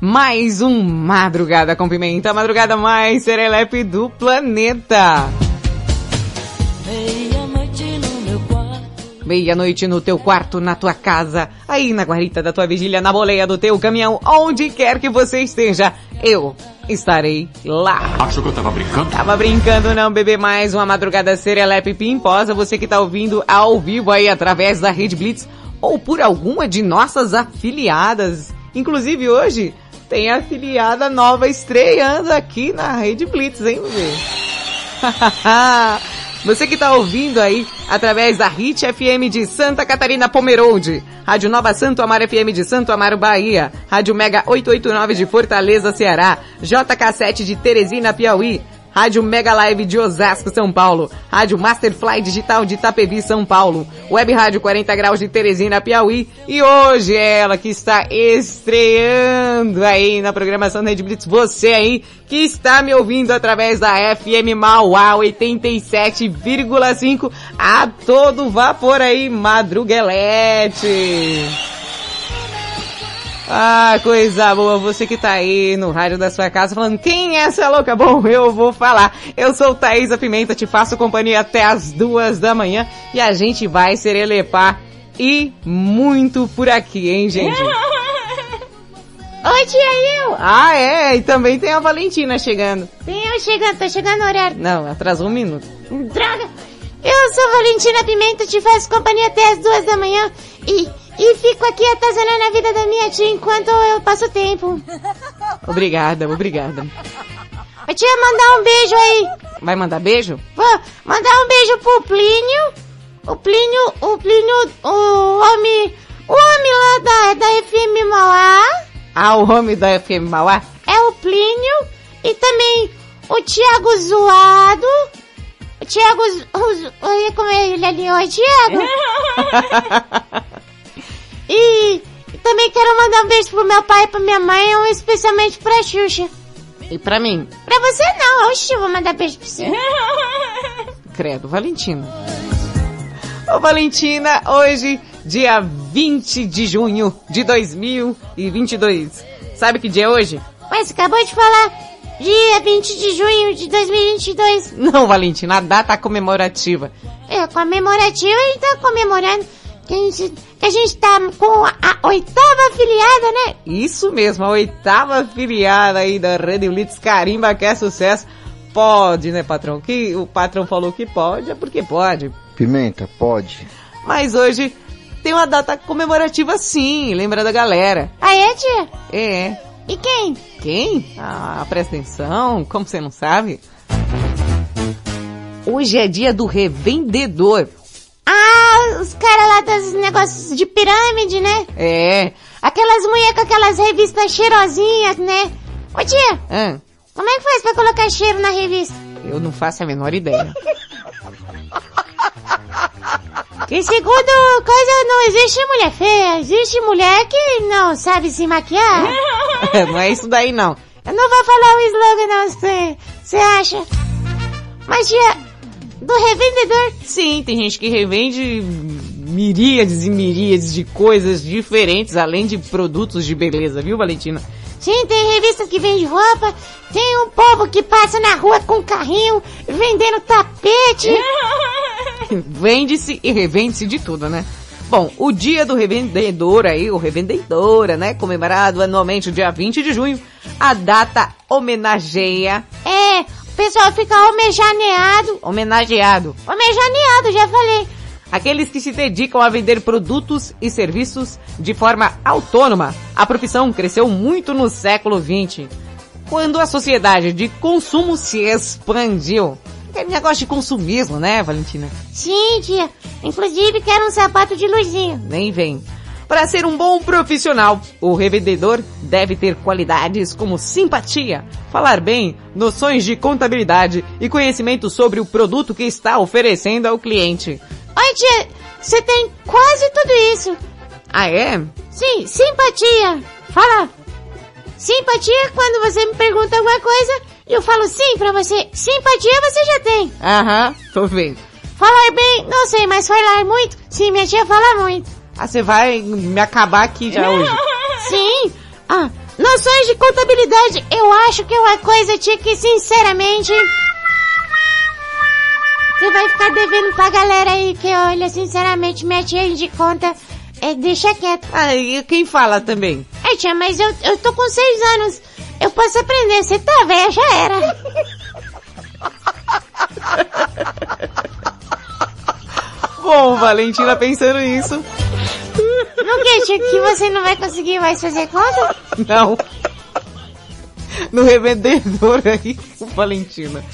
mais um Madrugada com Pimenta, a madrugada mais serelepe do planeta. Meia-noite no meu quarto. Meia-noite no teu quarto, na tua casa, aí na guarita da tua vigília, na boleia do teu caminhão, onde quer que você esteja, eu estarei lá. Achou que eu tava brincando? Tava brincando não, bebê, mais uma madrugada serelepe pimposa, você que tá ouvindo ao vivo aí através da Rede Blitz ou por alguma de nossas afiliadas. Inclusive hoje tem afiliada nova estreando aqui na Rede Blitz, hein, bebê? Você que tá ouvindo aí através da Hit FM de Santa Catarina Pomerode, Rádio Nova Santo Amaro FM de Santo Amaro, Bahia, Rádio Mega 889 de Fortaleza, Ceará, JK7 de Teresina, Piauí, Rádio Mega Live de Osasco, São Paulo. Rádio Masterfly Digital de Itapevi, São Paulo. Web Rádio 40 Graus de Teresina, Piauí. E hoje é ela que está estreando aí na programação da Rede Blitz. Você aí que está me ouvindo através da FM Mauá 87,5 a todo vapor aí, Madruguelete. Ah, coisa boa, você que tá aí no rádio da sua casa falando, quem é essa louca? Bom, eu vou falar. Eu sou Thaisa Pimenta, te faço companhia até as duas da manhã e a gente vai serelepar e muito por aqui, hein, gente? Oi, tia eu! Ah, é, e também tem a Valentina chegando. Tem eu chegando, tô chegando no horário. Não, atrasou um minuto. Droga! Eu sou Valentina Pimenta, te faço companhia até as duas da manhã e, e fico aqui atazanando a vida da minha tia enquanto eu passo tempo. Obrigada, obrigada. Ô tia, mandar um beijo aí. Vai mandar beijo? Vou mandar um beijo pro Plínio. O Plínio, o Plínio, o homem, o homem lá da, da FM Mauá. Ah, o homem da FM Mauá? É o Plínio. E também o Tiago Zoado. O Tiago, ia comer ele ali, oi Tiago. e também quero mandar um beijo pro meu pai e pra minha mãe, especialmente pra Xuxa. E pra mim? Pra você não, oxe, eu vou mandar beijo pra você. Credo, Valentina. Ô Valentina, hoje, dia 20 de junho de 2022. Sabe que dia é hoje? Mas você acabou de falar. Dia 20 de junho de 2022. Não, Valentina, a data comemorativa. É, comemorativa a gente tá comemorando que a gente, que a gente tá com a, a oitava afiliada, né? Isso mesmo, a oitava afiliada aí da Rede Blitz Carimba, que é sucesso. Pode, né, patrão? Que o patrão falou que pode, é porque pode. Pimenta, pode. Mas hoje tem uma data comemorativa sim, lembra da galera. Ah, é, tia? É. E quem? Quem? Ah, presta atenção, como você não sabe? Hoje é dia do revendedor. Os caras lá dos negócios de pirâmide, né? É. Aquelas mulheres com aquelas revistas cheirosinhas, né? Ô tia, Ah, como é que faz pra colocar cheiro na revista? eu não faço a menor ideia. Que segundo coisa, não existe mulher feia, existe mulher que não sabe se maquiar. não é isso daí não. Eu não vou falar o slogan não, você, você acha? Mas tia, do revendedor, Sim, tem gente que revende miríades e miríades de coisas diferentes, além de produtos de beleza, viu, Valentina? sim, tem revistas que vende roupa, tem um povo que passa na rua com carrinho vendendo tapete. Vende-se e revende-se de tudo, né? Bom, o dia do revendedor aí, o revendedora, né? Comemorado anualmente o dia 20 de junho. A data homenageia. É, pessoal fica homenageado. Homenageado. Homenageado, já falei. Aqueles que se dedicam a vender produtos e serviços de forma autônoma. A profissão cresceu muito no século XX, quando a sociedade de consumo se expandiu. Aquele negócio de consumismo, né, Valentina? Sim, tia. Inclusive quero um sapato de luzinha. Nem vem. Para ser um bom profissional, o revendedor deve ter qualidades como simpatia, falar bem, noções de contabilidade e conhecimento sobre o produto que está oferecendo ao cliente. Oi, tia. Você tem quase tudo isso. Ah, é? Sim, simpatia. Fala. Simpatia é quando você me pergunta alguma coisa e eu falo sim pra você. Simpatia você já tem. Aham, tô vendo. Falar bem, não sei, mas falar muito, sim, minha tia fala muito. Ah, você vai me acabar aqui já hoje. Sim. Ah, noções de contabilidade, eu acho que é uma coisa, tia, que sinceramente... Você vai ficar devendo pra galera aí que, olha, sinceramente, minha tia de conta, é, deixa quieto. Ah, e quem fala também? É, tia, mas eu, eu tô com seis anos. Eu posso aprender. Você tá velha, já era. Bom, Valentina pensando nisso. No que, tia? Que você não vai conseguir mais fazer conta? Não. No revendedor aí, Valentina.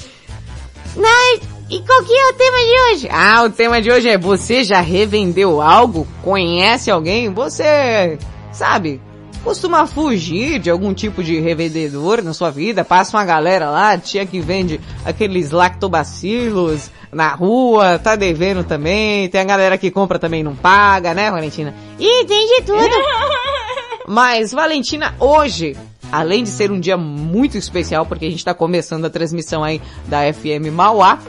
Não, e qual que é o tema de hoje? Ah, o tema de hoje é você já revendeu algo? Conhece alguém? Você, sabe, costuma fugir de algum tipo de revendedor na sua vida? Passa uma galera lá, tia que vende aqueles lactobacilos na rua, tá devendo também. Tem a galera que compra também e não paga, né, Valentina? Ih, tem de tudo. Mas, Valentina, hoje, além de ser um dia muito especial, porque a gente tá começando a transmissão aí da FM Mauá,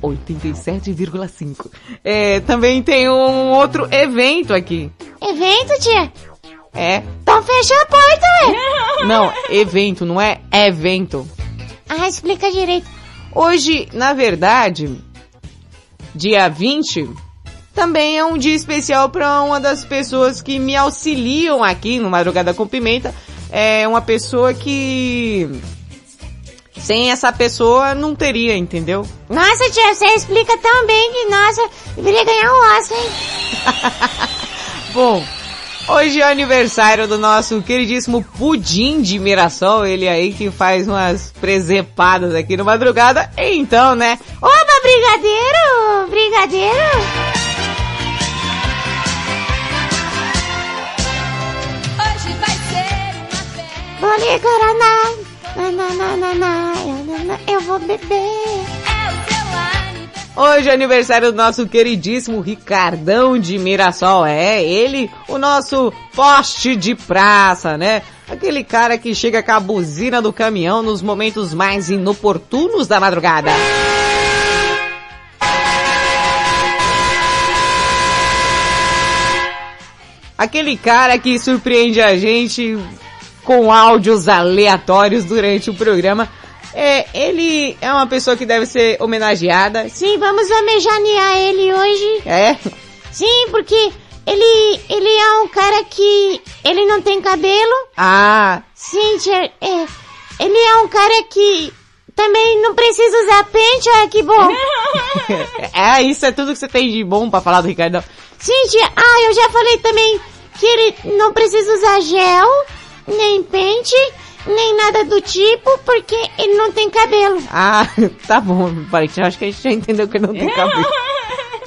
87,5. É, também tem um outro evento aqui. Evento, tia? É. Então fecha a porta, ué. Não, evento, não é evento. Ah, explica direito. Hoje, na verdade, dia 20, também é um dia especial para uma das pessoas que me auxiliam aqui no Madrugada com Pimenta. É uma pessoa que sem essa pessoa não teria, entendeu? Nossa, tia, você explica tão bem que, nossa, deveria ganhar um Oscar, hein? Bom, hoje é aniversário do nosso queridíssimo Pudim de Mirassol, ele aí que faz umas presepadas aqui no madrugada. Então, né? Oba, brigadeiro! Brigadeiro! Hoje vai ser uma festa. Vou. Na, na, na, na, na, na, na, eu vou beber. Hoje é aniversário do nosso queridíssimo Ricardão de Mirassol. É, ele, o nosso poste de praça, né? Aquele cara que chega com a buzina do caminhão nos momentos mais inoportunos da madrugada. Aquele cara que surpreende a gente com áudios aleatórios durante o programa. É, ele é uma pessoa que deve ser homenageada. Sim, vamos homenagear ele hoje. É? Sim, porque ele, ele é um cara que ele não tem cabelo. Ah, Sim, tia, é, ele é um cara que também não precisa usar pente, olha que bom. é, isso é tudo que você tem de bom pra falar do Ricardão. Sim, tia, ah, eu já falei também que ele não precisa usar gel, nem pente, nem nada do tipo, porque ele não tem cabelo. Ah, tá bom, Valentina, acho que a gente já entendeu que ele não tem cabelo.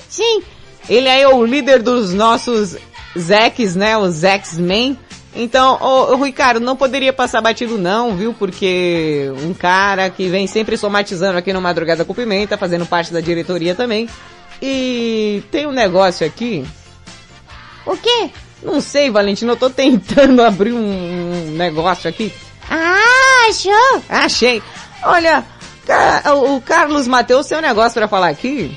Sim, Ele é o líder dos nossos Zex, né? Os X-Men. Então, ô, ô, Ricardo, não poderia passar batido não, viu? Porque um cara que vem sempre somatizando aqui no Madrugada com Pimenta, fazendo parte da diretoria também. E tem um negócio aqui. o quê? Não sei, Valentina, eu tô tentando abrir um negócio aqui. Ah, show! Achei. Olha, o Carlos Mateus tem um negócio pra falar aqui.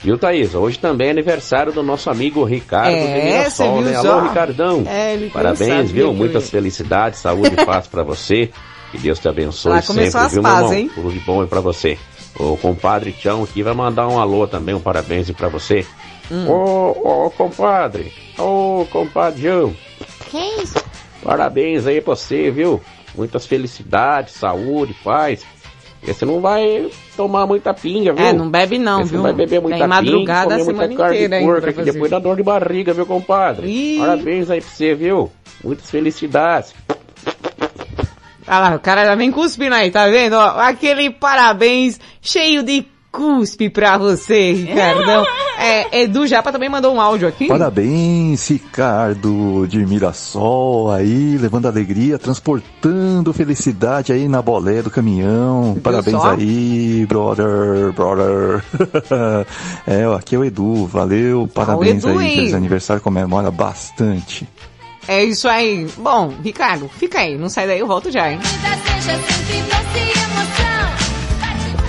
Viu, Thaís? Hoje também é aniversário do nosso amigo Ricardo É, de Mirassol, você viu né? só? Alô, Ricardão. É, ele Parabéns, viu? Muitas felicidades, saúde e paz pra você. Que Deus te abençoe Lá sempre, as viu, paz, meu irmão? hein? Tudo de bom aí pra você. O compadre Tião aqui vai mandar um alô também, um parabéns pra você. Ô, ô, compadre. Ô, compadrão. Que isso? Parabéns aí pra você, viu? Muitas felicidades, saúde, paz. Porque você não vai tomar muita pinga, viu? É, não bebe não, você viu? vai beber muita Tem madrugada pinga, comer muita carne de porco, que depois dá dor de barriga, viu, compadre? Ih. Parabéns aí pra você, viu? Muitas felicidades. Ah lá, o cara já vem cuspindo aí, tá vendo? Aquele parabéns cheio de cuspe pra você, Ricardão. É, Edu Japa também mandou um áudio aqui. Parabéns, Ricardo de Mirassol aí, levando alegria, transportando felicidade aí na bolé do caminhão. Parabéns só? aí, brother, brother. é, aqui é o Edu, valeu, parabéns Edu aí, feliz aniversário, comemora bastante. É isso aí. Bom, Ricardo, fica aí, não sai daí, eu volto já, hein? Vida seja sempre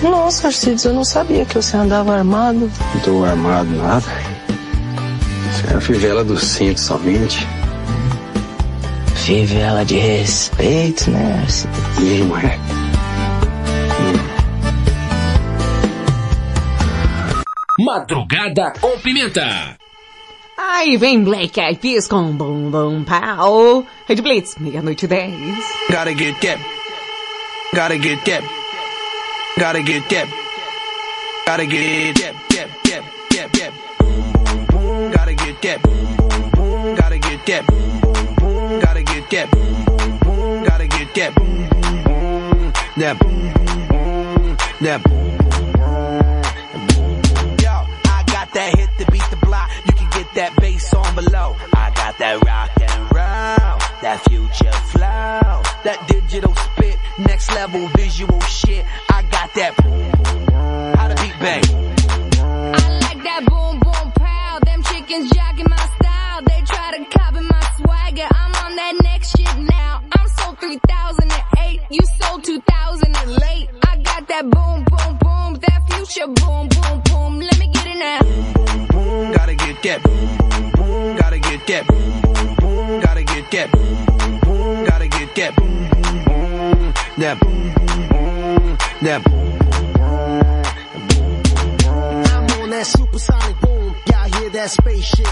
Nossa, Arcides, eu não sabia que você andava armado. Não tô armado nada. Isso é a fivela do cinto somente. Fivela de respeito, né, Arcides? Não é. Madrugada com Pimenta. Aí vem Black Eyed Peas com Bum Bum Pow. Red Blitz, meia-noite e dez. Gotta get that. Gotta get that. Gotta get that. Gotta get that. That. That. That. That. Gotta get that. Gotta get that. Gotta get that. Gotta get that. Boom, boom, boom, that. That. Yo, I got that hit to beat the block. You can get that bass on below. I got that rock and roll, that future flow, that digital spit, next level visual shit. I got that. Boom How to beat bang. I like that boom boom pow. Them chickens jogging my style. They try to copy my swagger. I'm on that next shit now. I'm sold 3008. You sold 2000 and late. I got that boom boom boom. That future boom boom boom. Let me get it now. Boom boom boom. Gotta get that. Boom boom boom. Gotta get that. Gotta get that. Gotta get that. Boom, boom, boom. That. Boom, boom, boom. That. Boom, boom, boom. I'm on that supersonic boom. Y'all hear that spaceship?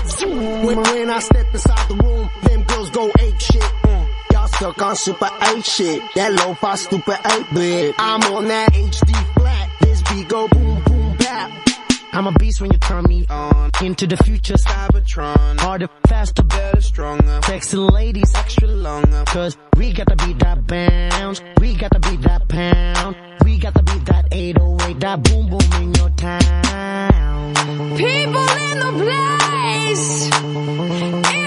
When, when I step inside the room, them girls go ape shit. Mm. Y'all stuck on super 8 shit. That low fi stupid 8 bit. I'm on that HD flat. This beat go boom boom bap. I'm a beast when you turn me on. Into the future, Cybertron. harder, faster, Better, stronger. sexy ladies. Extra longer. Cause we got to beat that bounce. We got to beat that pound. We got to beat that 808, that boom boom in your town. People in the place.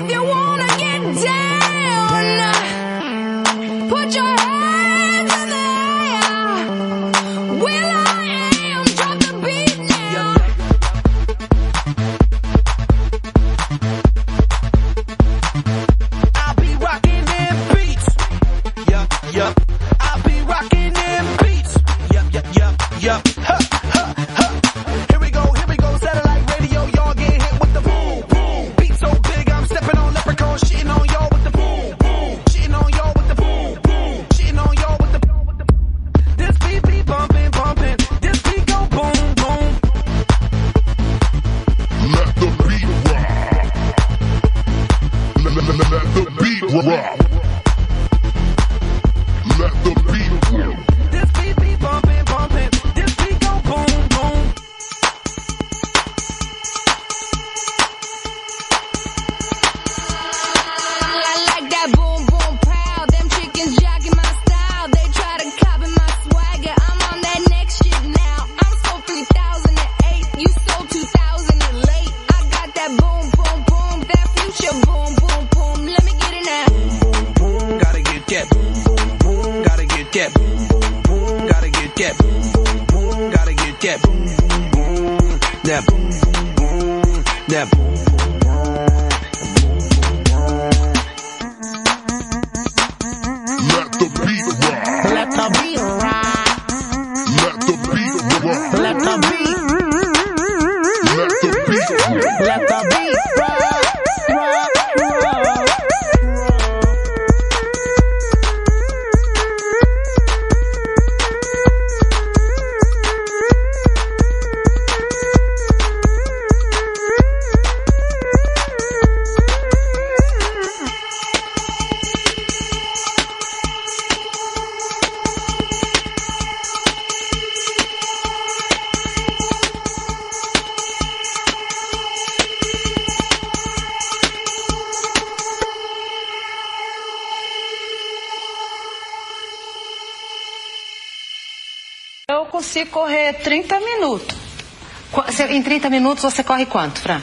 em 30 minutos você corre quanto, Fran?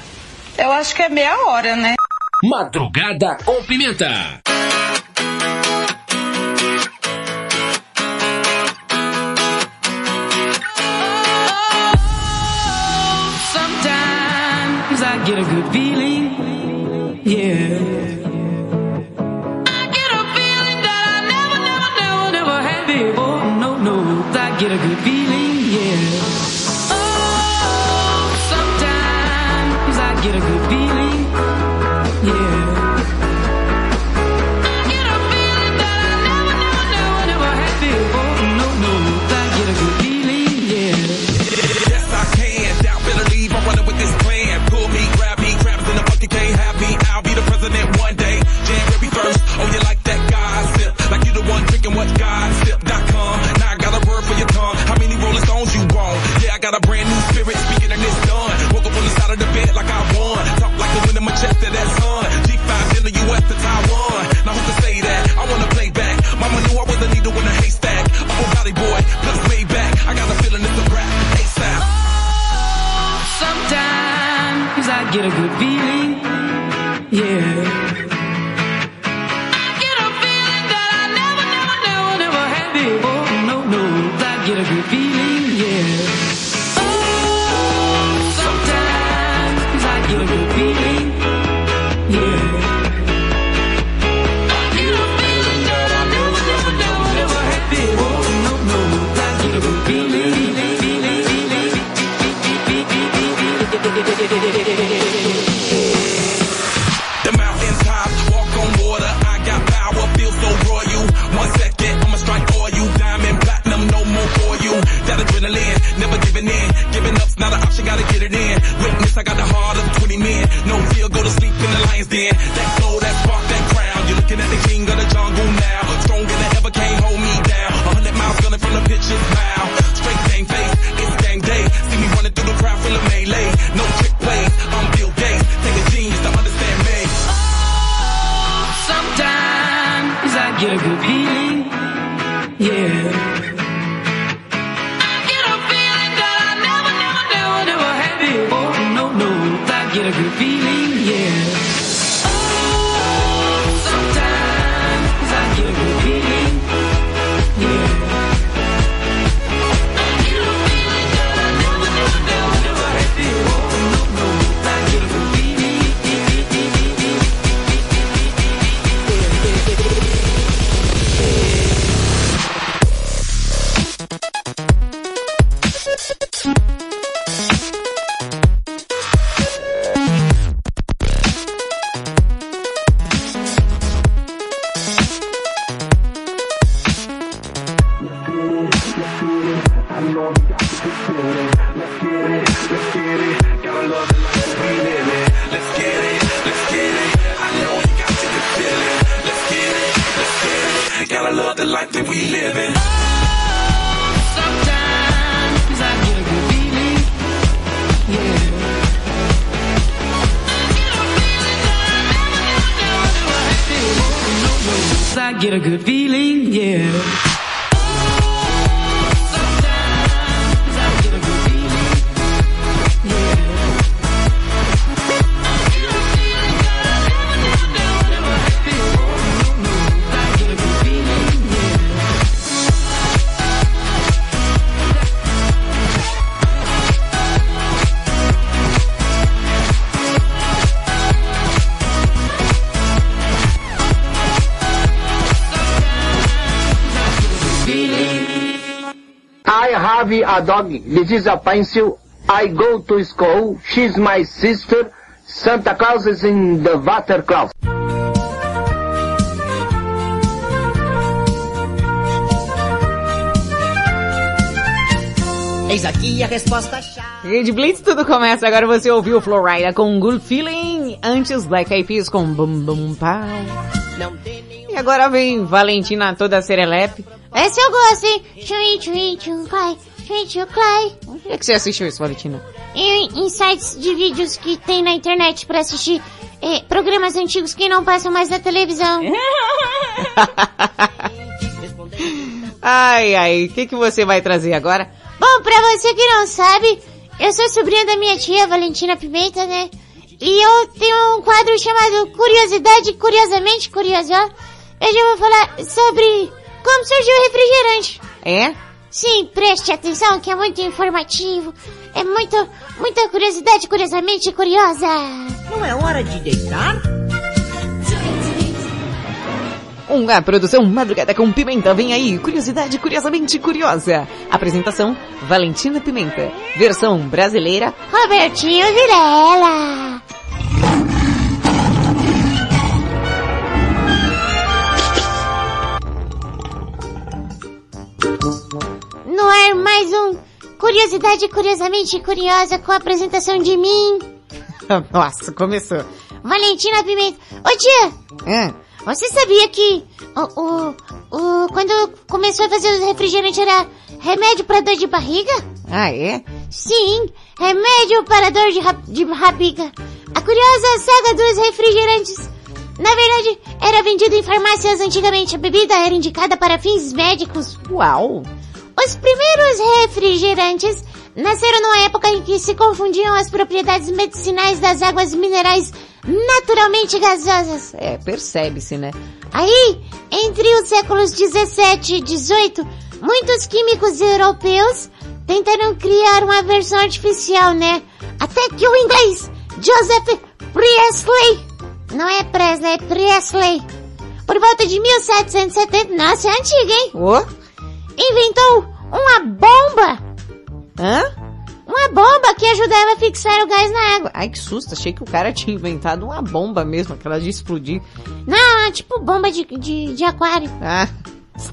Eu acho que é meia hora, né? Madrugada com Pimenta. Oh, sometimes I get a good feeling. lhe diz ao Pencil, I go to school, she's my sister, Santa Claus is in the water closet. Eis aqui a resposta chave. Rede Blitz, tudo começa. Agora você ouviu Florida com Good Feeling, antes Black Eyed Peas com Bum Bum Pau. E agora vem Valentina toda serelepe. Esse eu gosto, hein? Tchui, tchui, tchupai. Gente, o Clay. Onde é que você assistiu isso, Valentina? Em, em sites de vídeos que tem na internet para assistir eh, programas antigos que não passam mais na televisão. ai, ai, o que, que você vai trazer agora? Bom, pra você que não sabe, eu sou sobrinha da minha tia, Valentina Pimenta, né? E eu tenho um quadro chamado Curiosidade, Curiosamente Curiosa. Hoje eu vou falar sobre como surgiu o refrigerante. É? Sim, preste atenção que é muito informativo. É muito, muita curiosidade curiosamente curiosa. Não é hora de deitar? Uma produção Madrugada com Pimenta. Vem aí, curiosidade curiosamente curiosa. Apresentação, Valentina Pimenta. Versão brasileira, Robertinho Vilela. No ar mais um Curiosidade Curiosamente Curiosa com a apresentação de mim, Nossa, começou. Valentina Pimenta. Ô tia, É. você sabia que o, o, o, quando começou a fazer os refrigerantes era remédio para dor de barriga? Ah, é? Sim, remédio para dor de, ra- de barriga. A curiosa saga dos refrigerantes. Na verdade, era vendido em farmácias antigamente. A bebida era indicada para fins médicos. Uau! Os primeiros refrigerantes nasceram numa época em que se confundiam as propriedades medicinais das águas minerais naturalmente gasosas. É, percebe-se, né? Aí, entre os séculos 17 e 18, muitos químicos europeus tentaram criar uma versão artificial, né? Até que o inglês Joseph Priestley, não é Presley, é Priestley, por volta de 1770, nossa, é antigo, hein? Ô? Inventou bomba, Hã? uma bomba que ajudava a fixar o gás na água. Ai, que susto. Achei que o cara tinha inventado uma bomba mesmo, aquela de explodir. Não, tipo bomba de, de, de aquário. Ah,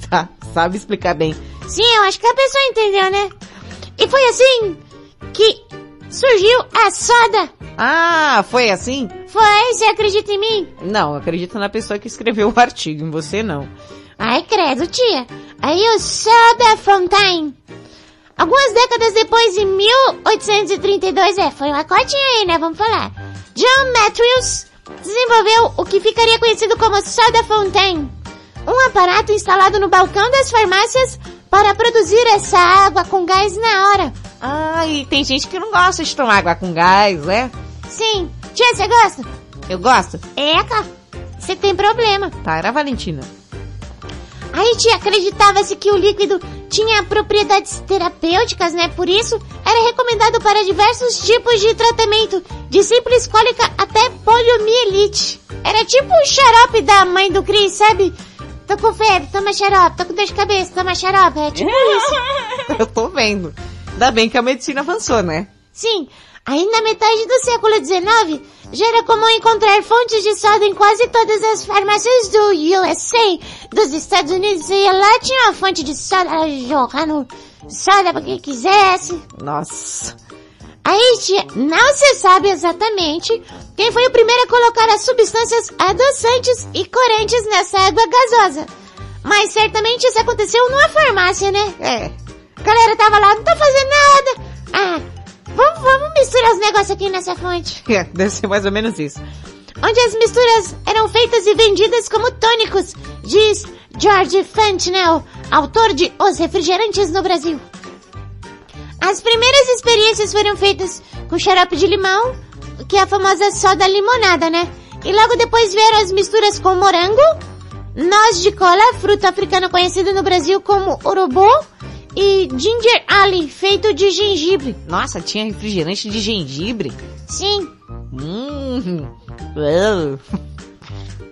tá. Sabe explicar bem. Sim, eu acho que a pessoa entendeu, né? E foi assim que surgiu a soda. Ah, foi assim? Foi, você acredita em mim? Não, eu acredito na pessoa que escreveu o artigo, em você não. Ai, credo, tia. Aí o Soda Fontaine. Algumas décadas depois, em 1832, é, foi uma cotinha aí, né, vamos falar. John Matthews desenvolveu o que ficaria conhecido como Soda Fontaine. Um aparato instalado no balcão das farmácias para produzir essa água com gás na hora. Ah, e tem gente que não gosta de tomar água com gás, né? Sim. Tia, você gosta? Eu gosto. Eca, você tem problema. Para, Valentina. Aí, tia, acreditava-se que o líquido tinha propriedades terapêuticas, né? Por isso, era recomendado para diversos tipos de tratamento, de simples cólica até poliomielite. Era tipo o xarope da mãe do Cris, sabe? Tô com febre, toma xarope. Tô com dor de cabeça, toma xarope. É tipo isso. Eu tô vendo. Ainda bem que a medicina avançou, né? Sim, aí na metade do século XIX, já era comum encontrar fontes de soda em quase todas as farmácias do USA, dos Estados Unidos. Ia lá, tinha uma fonte de soda, jogando soda pra quem quisesse. Nossa. Aí, tia, não se sabe exatamente quem foi o primeiro a colocar as substâncias adoçantes e corantes nessa água gasosa. Mas certamente isso aconteceu numa farmácia, né? É. A galera tava lá, não tá fazendo nada. Ah, vamos, vamos misturar os negócios aqui nessa fonte. É, deve ser mais ou menos isso. Onde as misturas eram feitas e vendidas como tônicos, diz George Fentanyl, autor de Os Refrigerantes no Brasil. As primeiras experiências foram feitas com xarope de limão, que é a famosa soda limonada, né? E logo depois vieram as misturas com morango, noz de cola, fruto africano conhecido no Brasil como urubu, e ginger ale, feito de gengibre. Nossa, tinha refrigerante de gengibre? Sim. Hum.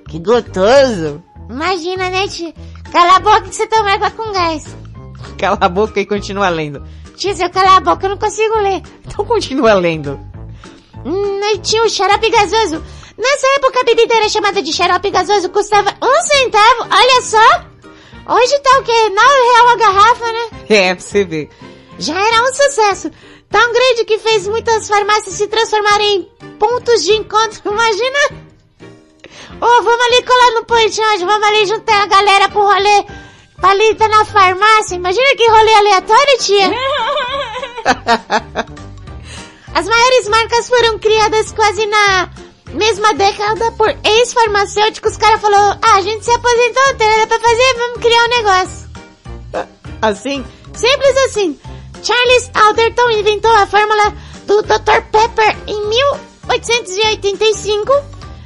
Que gostoso. Imagina, né, tia? Cala a boca que você toma água com gás. Cala a boca e continua lendo. Tia, se eu calar a boca eu não consigo ler. Então continua lendo. Hum, tinha o xarope gasoso. Nessa época a bebida era chamada de xarope gasoso, custava um centavo, olha só. Hoje tá o quê? Nove real a garrafa, né? É, pra você ver. Já era um sucesso. Tão grande que fez muitas farmácias se transformarem em pontos de encontro. Imagina. Ô, vamos ali colar no pontinho hoje, vamos ali juntar a galera pro rolê. Ali estar na farmácia. Imagina que rolê aleatório, tia. As maiores marcas foram criadas quase na mesma década por ex-farmacêuticos. Os caras falaram, ah, a gente se aposentou, não tem nada pra fazer, vamos criar um negócio. Assim? Simples assim. Charles Alderton inventou a fórmula do Dr. Pepper em 1885.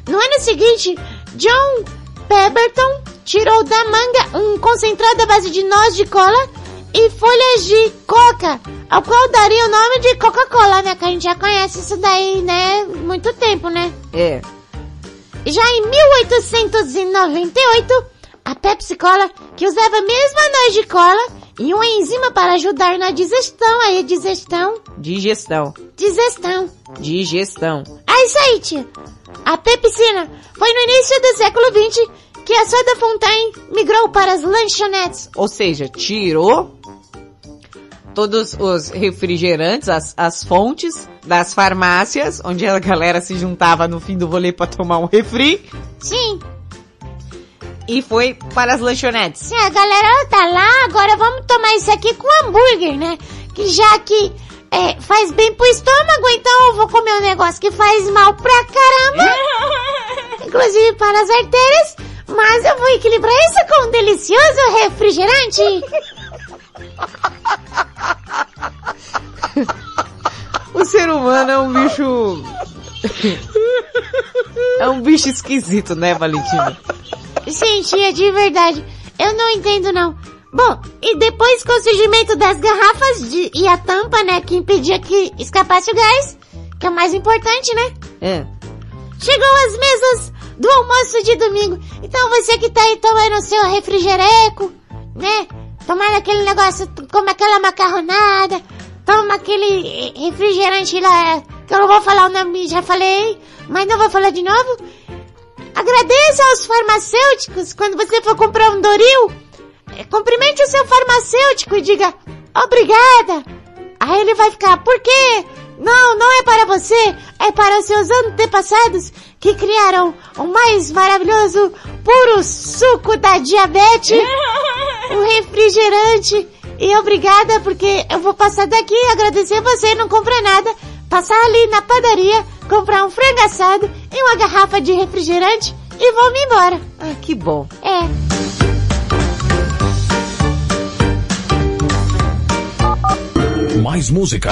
No ano seguinte, John Pemberton tirou da manga um concentrado à base de noz de cola e folhas de coca, ao qual daria o nome de Coca-Cola, né? Que a gente já conhece isso daí, né? Muito tempo, né? É. Já em 1898, a Pepsi Cola, que usava a mesma noz de cola e uma enzima para ajudar na digestão, aí digestão, Digestão. digestão. Digestão. É isso aí, tia. A pepsina foi no início do século XX que a soda Fontaine migrou para as lanchonetes. Ou seja, tirou todos os refrigerantes, as, as fontes das farmácias, onde a galera se juntava no fim do rolê pra tomar um refri, Sim, e foi para as lanchonetes. sim, a galera tá lá, agora vamos tomar isso aqui com hambúrguer, né? Que já que é, faz bem pro estômago, então eu vou comer um negócio que faz mal pra caramba. inclusive para as artérias, mas eu vou equilibrar isso com um delicioso refrigerante. O ser humano é um bicho... é um bicho esquisito, né, Valentina? Sim, tia, de verdade. Eu não entendo não. Bom, e depois com o surgimento das garrafas de- e a tampa, né, que impedia que escapasse o gás, que é o mais importante, né? É. Chegou as mesas do almoço de domingo. Então você que tá aí tomando seu refrigereco, né? Tomando aquele negócio, como aquela macarronada, toma aquele refrigerante lá, que eu não vou falar o nome, já falei, mas não vou falar de novo. Agradeça aos farmacêuticos quando você for comprar um Doril. eh, Cumprimente o seu farmacêutico e diga obrigada. Aí ele vai ficar, por quê? Não, não é para você, é para os seus antepassados que criaram o mais maravilhoso puro suco da diabetes, o refrigerante. E obrigada porque eu vou passar daqui agradecer você, não compra nada, passar ali na padaria, comprar um frango assado e uma garrafa de refrigerante e vou me embora. Ah, que bom. É. Mais música.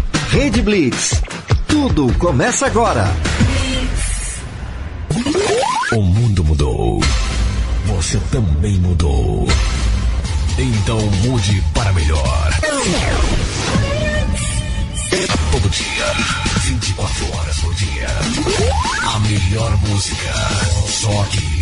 Rede Blitz. Tudo começa agora. O mundo mudou. Você também mudou. Então mude para melhor. Todo dia, 24 horas por dia. A melhor música. Só aqui.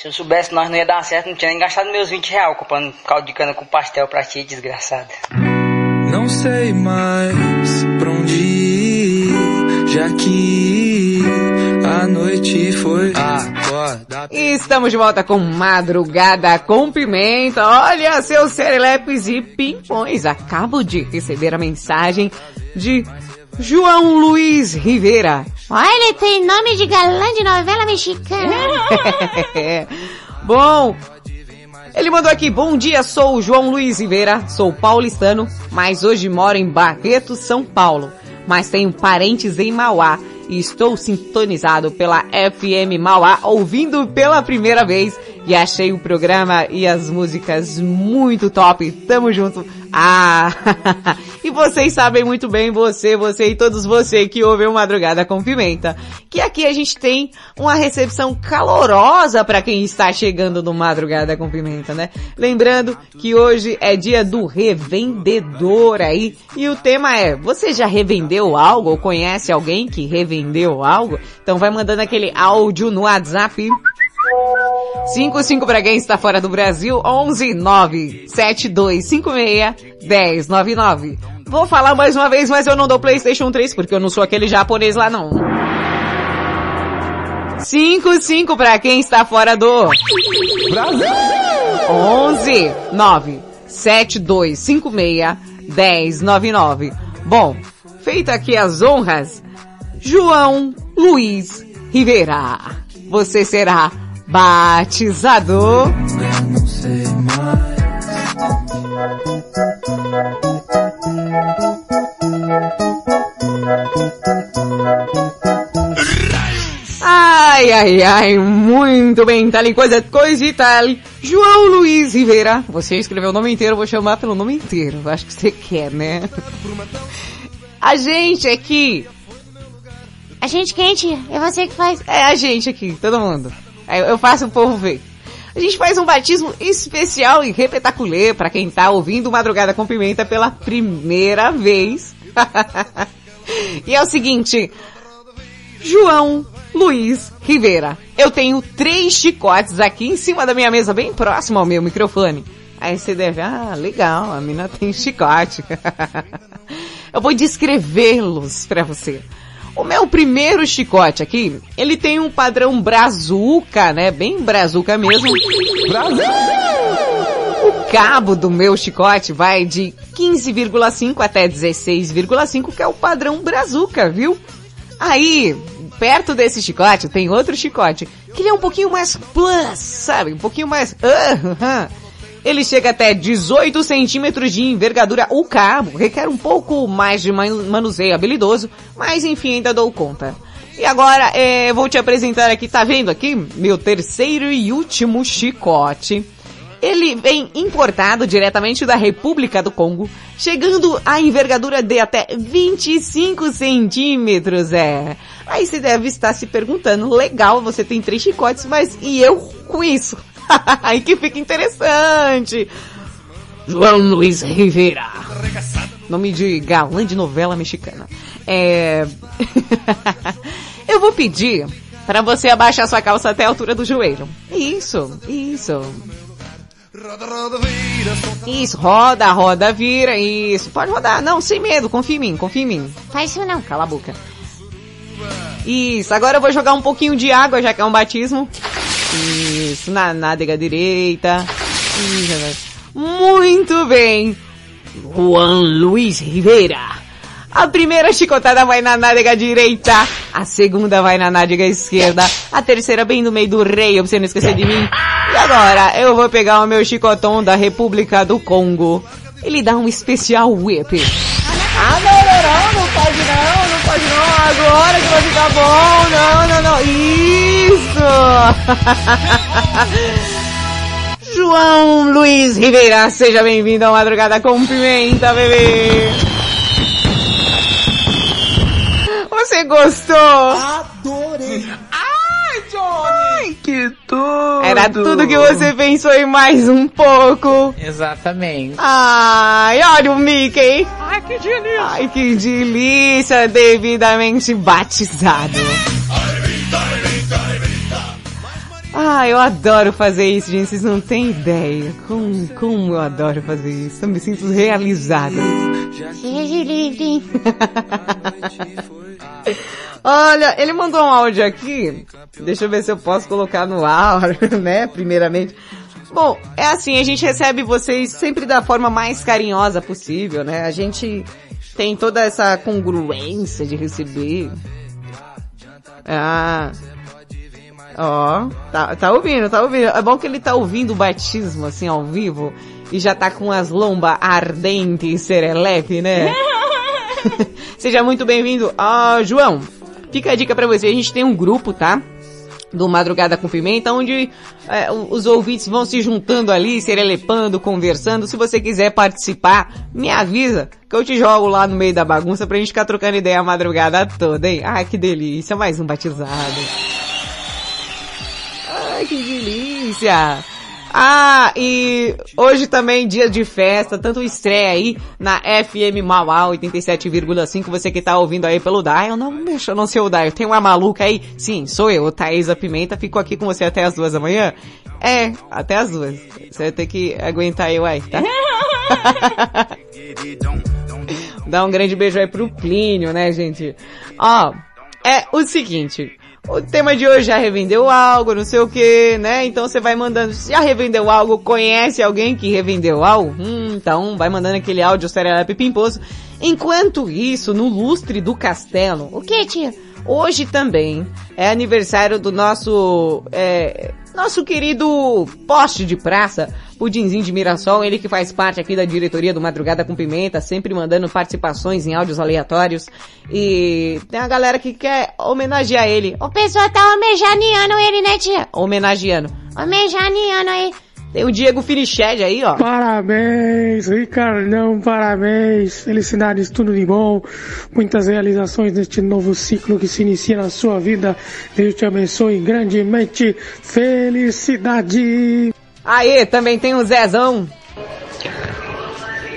Se eu soubesse nós não ia dar certo, não tinha nem gastado meus 20 reais comprando caldo de cana com pastel pra ti, desgraçada. Não sei mais pra onde ir, já que a noite foi acordar. E estamos de volta com Madrugada com Pimenta. Olha, seus serelepes e pimpões. Acabo de receber a mensagem de João Luiz Rivera. Olha, ele tem nome de galã de novela mexicana. Bom, ele mandou aqui, bom dia, sou o João Luiz Rivera, sou paulistano, mas hoje moro em Barreto, São Paulo, mas tenho parentes em Mauá e estou sintonizado pela FM Mauá, ouvindo pela primeira vez e achei o programa e as músicas muito top. Tamo junto. Ah, e vocês sabem muito bem, você, você e todos você que ouvem o Madrugada com Pimenta, que aqui a gente tem uma recepção calorosa para quem está chegando no Madrugada com Pimenta, né? Lembrando que hoje é dia do revendedor aí, e o tema é, você já revendeu algo ou conhece alguém que revendeu algo? Então vai mandando aquele áudio no WhatsApp 55 para quem está fora do Brasil, 11 9 7256 1099. Vou falar mais uma vez, mas eu não dou PlayStation 3 porque eu não sou aquele japonês lá não. 55 para quem está fora do Brasil. 11 9 7256 1099. Bom, feita aqui as honras, João Luiz Rivera. Você será batizado. Ai, ai, ai, muito bem, tal e coisa, coisa e tal. João Luiz Rivera, você escreveu o nome inteiro, vou chamar pelo nome inteiro, acho que você quer, né? A gente aqui, A gente quente, é você que faz. é a gente aqui, todo mundo. Eu faço o povo ver. A gente faz um batismo especial e repetaculê para quem tá ouvindo Madrugada com Pimenta pela primeira vez. e é o seguinte, João Luiz Rivera. Eu tenho três chicotes aqui em cima da minha mesa, bem próximo ao meu microfone. Aí você deve, ah, legal, a mina tem chicote. Eu vou descrevê-los para você. O meu primeiro chicote aqui, ele tem um padrão brazuca, né? Bem brazuca mesmo. O cabo do meu chicote vai de 15,5 até 16,5, que é o padrão brazuca, viu? Aí, perto desse chicote, tem outro chicote, que ele é um pouquinho mais plus, sabe? Um pouquinho mais... ah, ah. Ele chega até 18 centímetros de envergadura. O cabo requer um pouco mais de man- manuseio habilidoso, mas enfim, ainda dou conta. E agora, é, vou te apresentar aqui, tá vendo aqui? Meu terceiro e último chicote. Ele vem importado diretamente da República do Congo, chegando a envergadura de até 25 centímetros, é. Aí você deve estar se perguntando, legal, você tem três chicotes, mas e eu com isso? Aí que fica interessante. João Luiz Rivera. Nome de galã de novela mexicana. É... eu vou pedir para você abaixar sua calça até a altura do joelho. Isso, isso. Isso, roda, roda, vira, isso. Pode rodar, não, sem medo, confia em mim, confia em mim. Faz isso não. Cala a boca. Isso, agora eu vou jogar um pouquinho de água, já que é um batismo. Isso, na nádega direita. Muito bem. Juan Luiz Rivera. A primeira chicotada vai na nádega direita, a segunda vai na nádega esquerda, a terceira bem no meio do rei, pra você não esquecer de mim. E agora, eu vou pegar o meu chicotão da República do Congo. Ele dá um especial whip. Ah, pode agora que vai ficar bom, não, não, não, isso! João Luiz Ribeira, seja bem-vindo ao Madrugada com Pimenta, bebê! Você gostou? Adorei. Ai! Ai, que tudo. Era tudo que você pensou e mais um pouco. Exatamente. Ai, olha o Mickey. Ai, que delícia. Ai, que delícia, devidamente batizado. Ah, eu adoro fazer isso, gente. Vocês não têm ideia. Como, como eu adoro fazer isso. Eu me sinto realizada. Seja livre. Olha, ele mandou um áudio aqui. Deixa eu ver se eu posso colocar no ar, né? Primeiramente. Bom, é assim, a gente recebe vocês sempre da forma mais carinhosa possível, né? A gente tem toda essa congruência de receber. Ah. Ó, tá, tá ouvindo, tá ouvindo. É bom que ele tá ouvindo o batismo, assim, ao vivo, e já tá com as lombas ardentes e serelepe, né? Seja muito bem-vindo. Ah, João, fica a dica pra você. A gente tem um grupo, tá? Do Madrugada com Pimenta, onde é, os ouvintes vão se juntando ali, serelepando, conversando. Se você quiser participar, me avisa que eu te jogo lá no meio da bagunça pra gente ficar trocando ideia a madrugada toda, hein? Ai, que delícia, mais um batizado. Ai, que delícia! Ah, e hoje também dia de festa, tanto estreia aí na FM Mauá 87,5, você que tá ouvindo aí pelo Dial, não mexa no seu Dial, tem uma maluca aí? Sim, sou eu, Thaisa Pimenta, fico aqui com você até as duas da manhã? É, até as duas. Você vai ter que aguentar eu aí, tá? Dá um grande beijo aí pro Plínio, né, gente? Ó, é o seguinte, o tema de hoje já revendeu algo, não sei o que, né? Então você vai mandando, já revendeu algo, conhece alguém que revendeu algo? Hum, então vai mandando aquele áudio serelepe pimposo. Enquanto isso, no lustre do castelo, O que, tia? hoje também é aniversário do nosso, é, nosso querido poste de praça, Pudinzinho de Mirassol, ele que faz parte aqui da diretoria do Madrugada com Pimenta, sempre mandando participações em áudios aleatórios. E tem a galera que quer homenagear ele. O pessoal tá homenageando ele, né, tia? Homenageando. Homenageando aí. Tem o Diego Finiched aí, ó. Parabéns, Ricardão, parabéns. Felicidades, tudo de bom. Muitas realizações neste novo ciclo que se inicia na sua vida. Deus te abençoe grandemente. Felicidade. Aê, também tem o Zezão.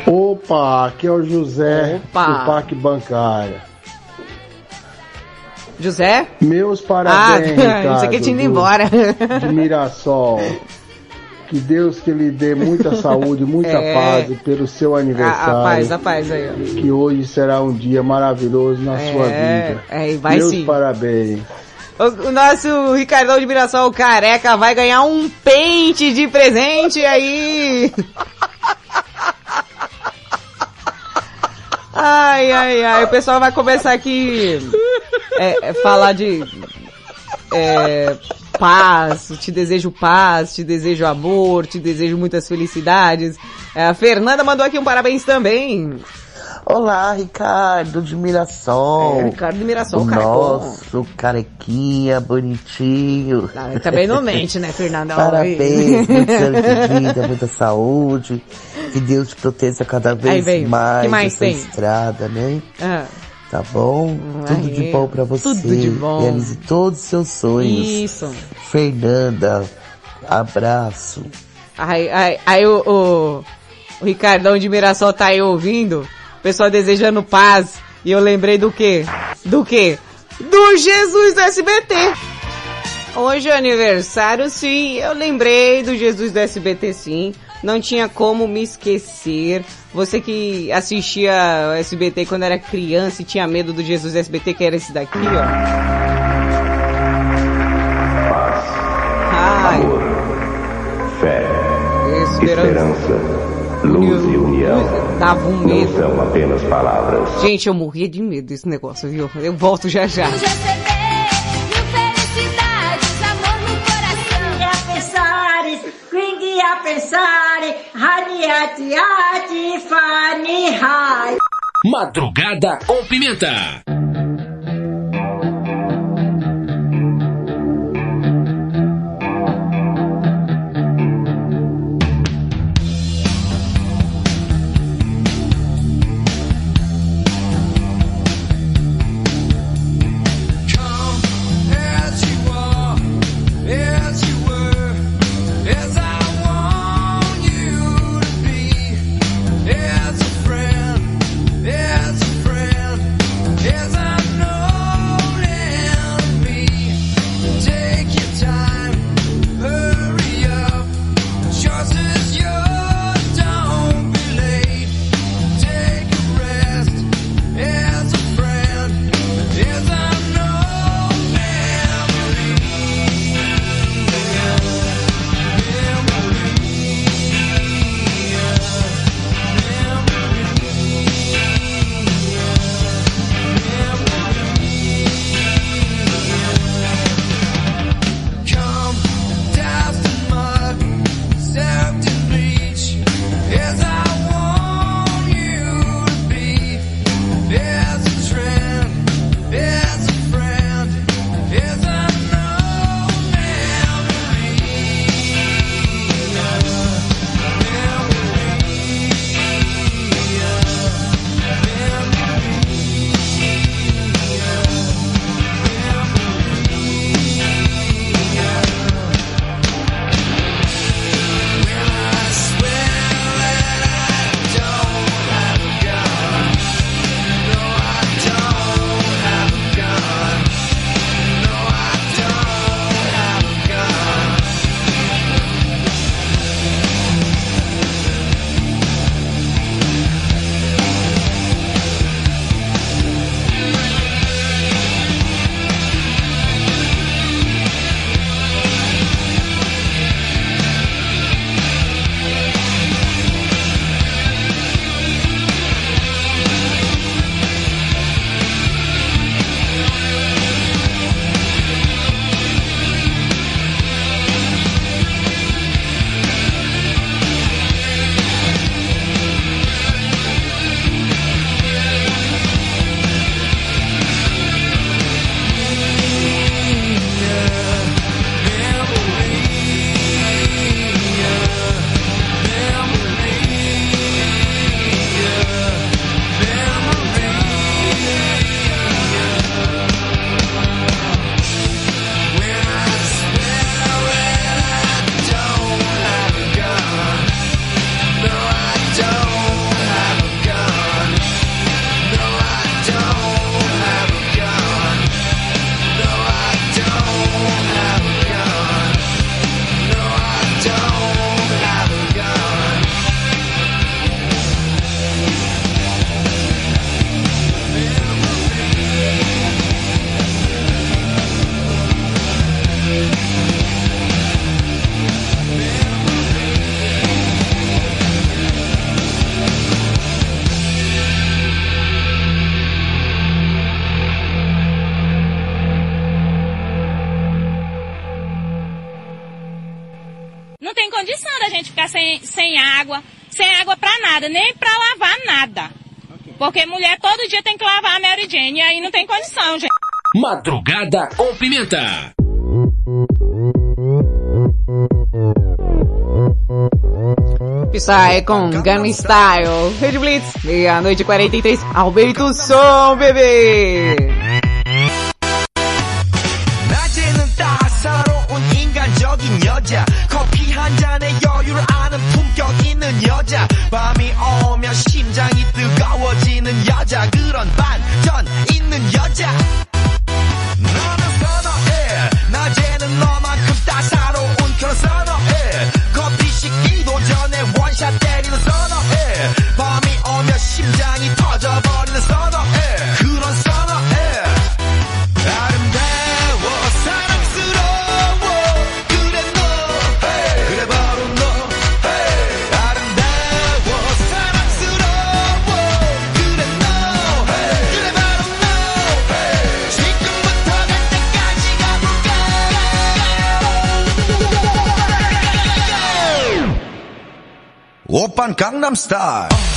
Opa, aqui é o José Opa. do Parque Bancária. José? Meus parabéns, ah, Ricardo, você que tinha ido do- embora. de Mirassol. Que Deus que lhe dê muita saúde, muita É. paz pelo seu A, aniversário. a paz, a paz aí, ó. Que hoje será um dia maravilhoso na sua É, vida. é, e vai Meus sim. parabéns. O, o nosso Ricardão de Mirassol careca vai ganhar um pente de presente aí. Ai, ai, ai. O pessoal vai começar aqui é, é, falar de é, paz, te desejo paz, te desejo amor, te desejo muitas felicidades. É, a Fernanda mandou aqui um parabéns também. Olá, Ricardo de Mirassol. É, Ricardo de Mirassol, o carecão. nosso carequinha, bonitinho. Não, também não mente, né, Fernanda? Parabéns, muitos anos de vida, muita saúde. Que Deus te proteja cada vez mais Que mais nessa tem? estrada, né? Ah, Tá bom? Tudo de Aê, bom pra você. tudo de bom. Realize todos os seus sonhos. Isso. Fernanda, abraço. Aí, aí, aí o, o, o Ricardão de Mirassol tá aí ouvindo, o pessoal desejando paz, e eu lembrei do quê? Do quê? Do Jesus do SBT! Hoje é aniversário, sim, eu lembrei do Jesus do SBT, sim. Não tinha como me esquecer. Você que assistia o SBT quando era criança e tinha medo do Jesus SBT, que era esse daqui, ó. Ai. Fé, Esperança. esperança, luz e união Dava um não medo. são apenas palavras. Gente, eu morria de medo desse negócio, viu? Eu volto já já. Pensare, radiati, ati, fani. Madrugada com pimenta. tem condição, gente. Madrugada com Pimenta. Psy com Gun Style. Red Blitz, meia-noite 43. Alberto Som, bebê! Open Gangnam Style.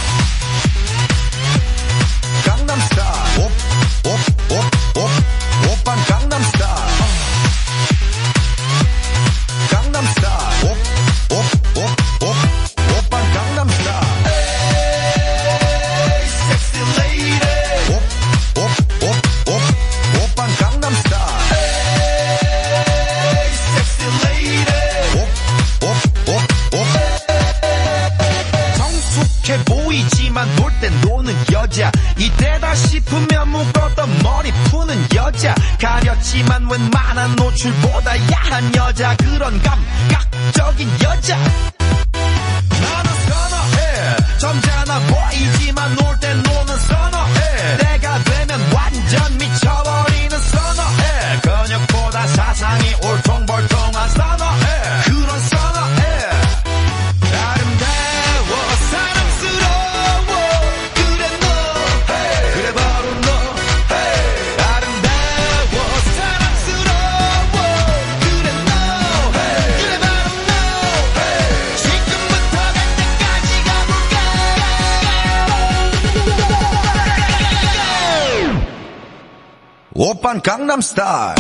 I'm star.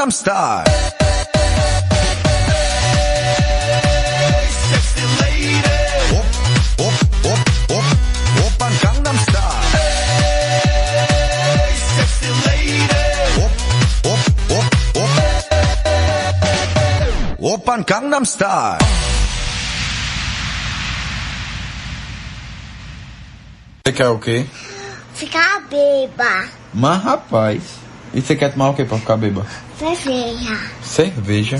Gangnam Style. Open Gangnam Style. Você quer o quê? Ficar beba. Mas rapaz, e você quer tomar o quê pra ficar beba? Cerveja. Cerveja.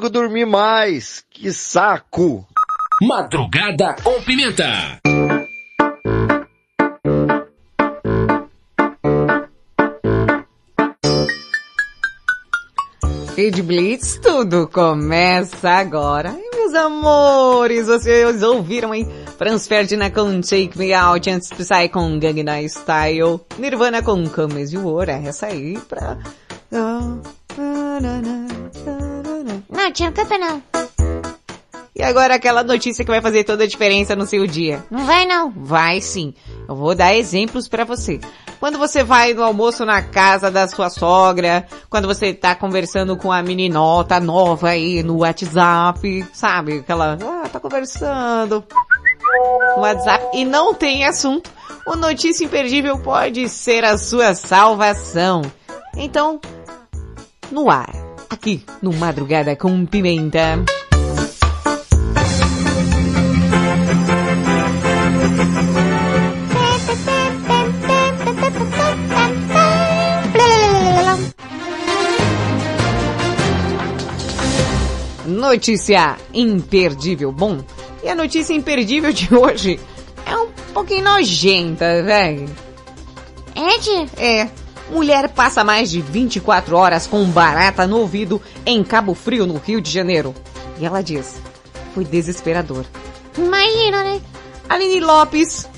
Consigo dormir mais. Que saco! Madrugada com Pimenta. Feed Blitz, tudo começa agora. E, meus amores, vocês ouviram, hein? Franz Ferdinand com Take Me Out, antes Psy com Gangnam Style, Nirvana com Come As You Were, essa aí pra... Não, tia, não canta não. E agora aquela notícia que vai fazer toda a diferença no seu dia. Não vai não. Vai sim. Eu vou dar exemplos pra você. Quando você vai no almoço na casa da sua sogra, quando você tá conversando com a meninota nova aí no WhatsApp, sabe? Aquela, ah, tá conversando no WhatsApp e não tem assunto, o Notícia Imperdível pode ser a sua salvação. Então, no ar, aqui no Madrugada com Pimenta. Notícia imperdível. Bom, e a notícia imperdível de hoje é um pouquinho nojenta, velho. Ed? É. Mulher passa mais de 24 horas com barata no ouvido em Cabo Frio, no Rio de Janeiro. E ela diz, foi desesperador. Imagina, né? Aline Lopes,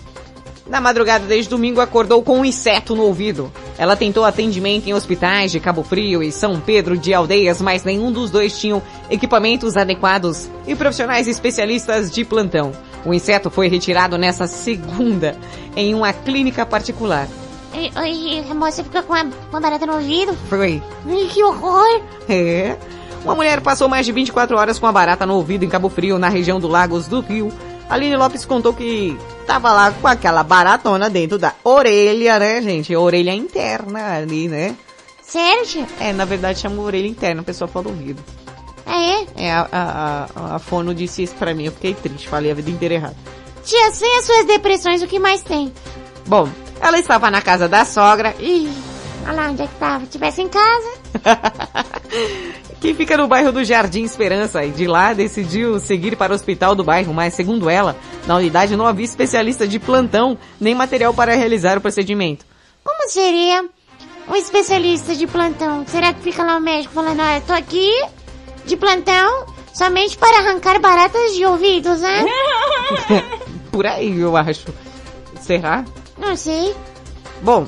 na madrugada desde domingo, acordou com um inseto no ouvido. Ela tentou atendimento em hospitais de Cabo Frio e São Pedro de Aldeias, mas nenhum dos dois tinham equipamentos adequados e profissionais especialistas de plantão. O inseto foi retirado nessa segunda em uma clínica particular. E, a moça ficou com uma barata no ouvido? Foi. Que horror! É. Uma mulher passou mais de 24 horas com a barata no ouvido em Cabo Frio, na região do Lagos do Rio. Aline Lopes contou que tava lá com aquela baratona dentro da orelha, né, gente? Orelha interna ali, né? Sério, tia? É, na verdade chama orelha interna, a pessoa fala ouvido. Ah, é? É, a, a, a, a fono disse isso pra mim, eu fiquei triste, falei a vida inteira errado. Tia, sem as suas depressões, o que mais tem? Bom, ela estava na casa da sogra Ih, olha lá onde é que tava. Tivesse em casa. que fica no bairro do Jardim Esperança, e de lá decidiu seguir para o hospital do bairro, mas segundo ela, na unidade não havia especialista de plantão, nem material para realizar o procedimento. Como seria um especialista de plantão? Será que fica lá o médico falando, olha, tô aqui de plantão somente para arrancar baratas de ouvidos, né? Por aí, eu acho. Será? Não sei. Bom,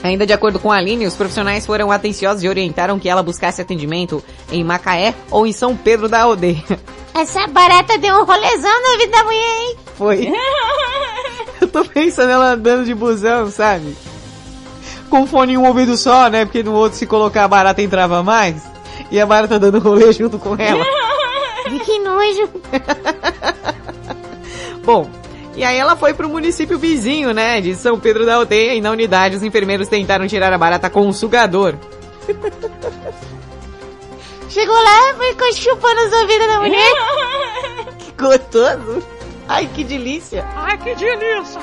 ainda de acordo com a Aline, os profissionais foram atenciosos e orientaram que ela buscasse atendimento em Macaé ou em São Pedro da Aldeia. Essa barata deu um rolezão na vida da mulher, hein? Foi. Eu tô pensando ela andando de busão, sabe? Com fone em um ouvido só, né? Porque no outro, se colocar a barata, entrava mais. E a barata dando rolê junto com ela. que nojo. Bom, e aí ela foi pro município vizinho, né, de São Pedro da Aldeia, e na unidade os enfermeiros tentaram tirar a barata com um sugador. Chegou lá e ficou chupando os ouvidos da mulher. que gostoso. Ai, que delícia. Ai, que delícia.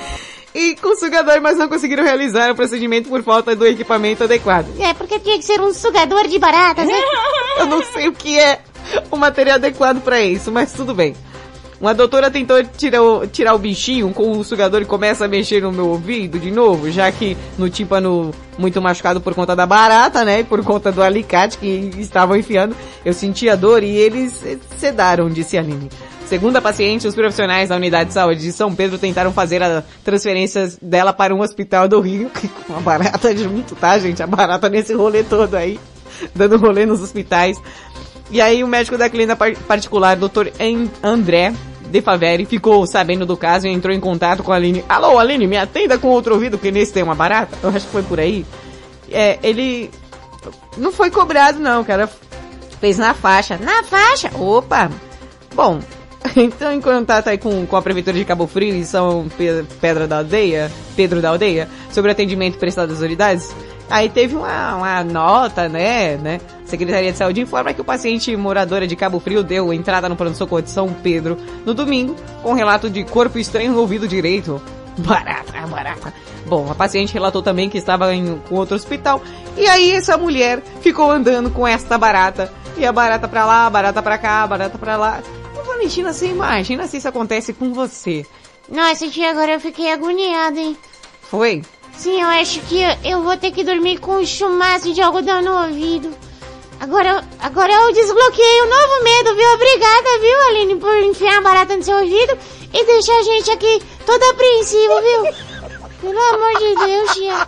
E com o sugador, mas não conseguiram realizar o procedimento por falta do equipamento adequado. É, porque tinha que ser um sugador de baratas, né? Eu não sei o que é o material adequado para isso, mas tudo bem. Uma doutora tentou tirar o, tirar o bichinho com o sugador e começa a mexer no meu ouvido de novo, já que no tímpano muito machucado por conta da barata, né? Por conta do alicate que estavam enfiando, eu sentia dor e eles sedaram, disse a Aline. Segundo a paciente, os profissionais da unidade de saúde de São Pedro tentaram fazer a transferência dela para um hospital do Rio, com a barata junto, tá, gente? A barata nesse rolê todo aí, dando rolê nos hospitais. E aí o médico da clínica particular, Dr. André de Faveri, ficou sabendo do caso e entrou em contato com a Aline. Alô, Aline, me atenda com outro ouvido, que nesse tem uma barata. Eu acho que foi por aí. É, ele não foi cobrado não, cara. Fez na faixa. Na faixa? Opa! Bom, então em contato aí com, com a Prefeitura de Cabo Frio e São Pedro da Aldeia, Pedro da Aldeia, sobre atendimento prestado às unidades, Aí teve uma, uma nota, né, né? Secretaria de Saúde informa que o paciente moradora de Cabo Frio deu entrada no pronto-socorro de São Pedro no domingo com relato de corpo estranho no ouvido direito. Barata, barata. Bom, a paciente relatou também que estava em com outro hospital. E aí essa mulher ficou andando com esta barata E a barata pra lá, barata pra cá, barata pra lá. Ô, Valentina, você imagina se isso acontece com você. Nossa, tia, agora eu fiquei agoniada, hein? Foi? Sim, eu acho que eu vou ter que dormir com um chumaço de algodão no ouvido. Agora, agora eu desbloqueei um novo medo, viu? Obrigada, viu, Aline, por enfiar a barata no seu ouvido e deixar a gente aqui toda apreensiva, viu? Pelo amor de Deus, tia.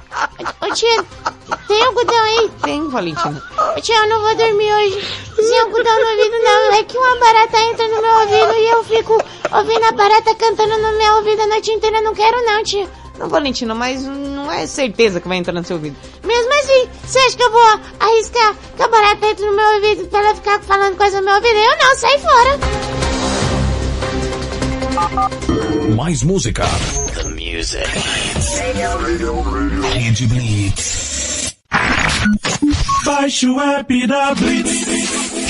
Ô, tia, tem algodão aí? Tem, Valentina. Ô, tia, eu não vou dormir hoje sem algodão no ouvido, não. É que uma barata entra no meu ouvido e eu fico ouvindo a barata cantando no meu ouvido a noite inteira. Não quero, não, tia. Não, Valentina, mas não é certeza que vai entrar no seu ouvido. Mesmo assim, você acha que eu vou arriscar que a barata entre no meu ouvido pra ela ficar falando coisa no meu ouvido? Eu não, sai fora. Mais música. The music. Rede Blitz. Baixe o app da Blitz.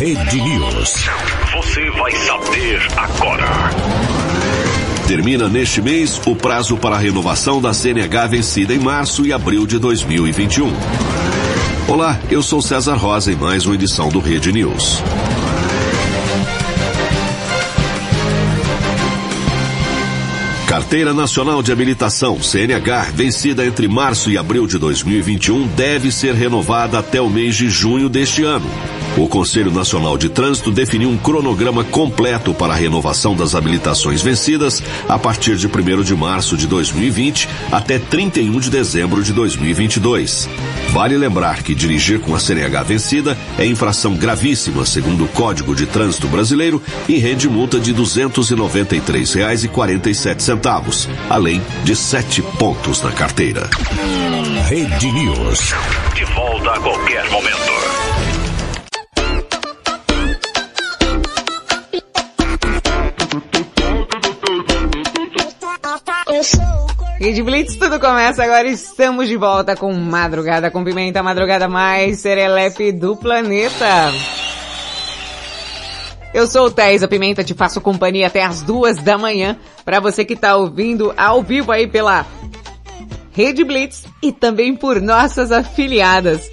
Rede News. Você vai saber agora. Termina neste mês o prazo para a renovação da CNH vencida em março e abril de 2021. Olá, eu sou César Rosa em mais uma edição do Rede News. Carteira Nacional de Habilitação, CNH, vencida entre março e abril de 2021, deve ser renovada até o mês de junho deste ano. O Conselho Nacional de Trânsito definiu um cronograma completo para a renovação das habilitações vencidas a partir de 1 de março de 2020 até 31 de dezembro de 2022. Vale lembrar que dirigir com a CNH vencida é infração gravíssima, segundo o Código de Trânsito Brasileiro, e rende multa de R$ 293,47, além de sete pontos na carteira. Rede News. De volta a qualquer momento. Rede Blitz, tudo começa agora. Estamos de volta com Madrugada com Pimenta, madrugada mais serelepe do planeta. Eu sou o Thais, a Pimenta, te faço companhia até as duas da manhã. Para você que tá ouvindo ao vivo aí pela Rede Blitz e também por nossas afiliadas.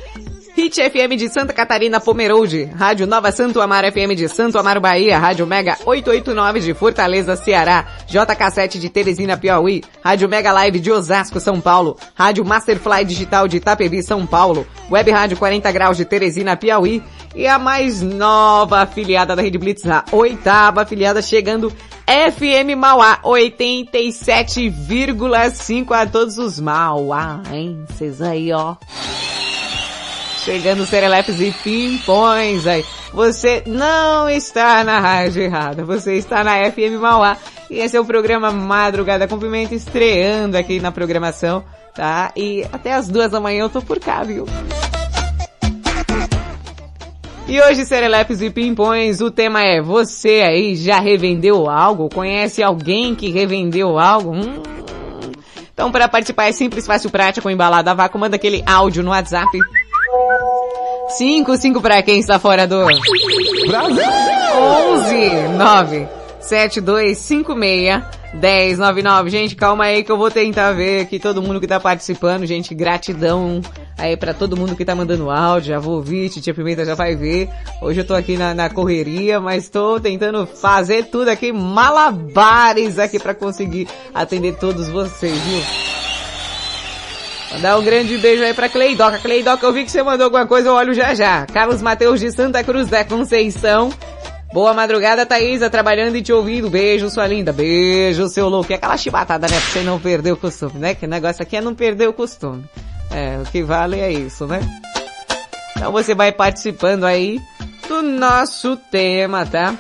Hit FM de Santa Catarina Pomerode, Rádio Nova Santo Amaro FM de Santo Amaro Bahia, Rádio Mega 889 de Fortaleza, Ceará, JK7 de Teresina, Piauí, Rádio Mega Live de Osasco, São Paulo, Rádio Masterfly Digital de Itapevi, São Paulo, Web Rádio 40 Graus de Teresina, Piauí. E a mais nova afiliada da Rede Blitz, a oitava afiliada chegando FM Mauá 87,5 a todos os Mauá, hein? Vocês aí, ó. Chegando serelepes e pimpões aí. Você não está na rádio errada, você está na FM Mauá. E esse é o programa Madrugada com Pimenta estreando aqui na programação, tá? E até as duas da manhã eu tô por cá, viu? E hoje, Serelepes e Pimpões, o tema é Você aí já revendeu algo? Conhece alguém que revendeu algo? Hum. Então, para participar é simples, fácil, prático, embalada a vácuo, manda aquele áudio no WhatsApp. 5, 5 para quem está fora do... Brasil! 11, 9, 7, 2, 5, 6, 10, 9, 9. Gente, calma aí que eu vou tentar ver aqui todo mundo que tá participando. Gente, gratidão aí pra todo mundo que tá mandando áudio. Já vou ouvir, Titia Pimenta já vai ver. Hoje eu tô aqui na, na correria, mas tô tentando fazer tudo aqui, malabares aqui pra conseguir atender todos vocês, viu? Mandar um grande beijo aí pra Cleidoca. Cleidoca, eu vi que você mandou alguma coisa, eu olho já já. Carlos Mateus de Santa Cruz da Conceição. Boa madrugada, Thaísa, trabalhando e te ouvindo. Beijo, sua linda. Beijo, seu louco. E aquela chibatada, né? Pra você não perder o costume, né? Que negócio aqui é não perder o costume. É, o que vale é isso, né? Então você vai participando aí do nosso tema, tá?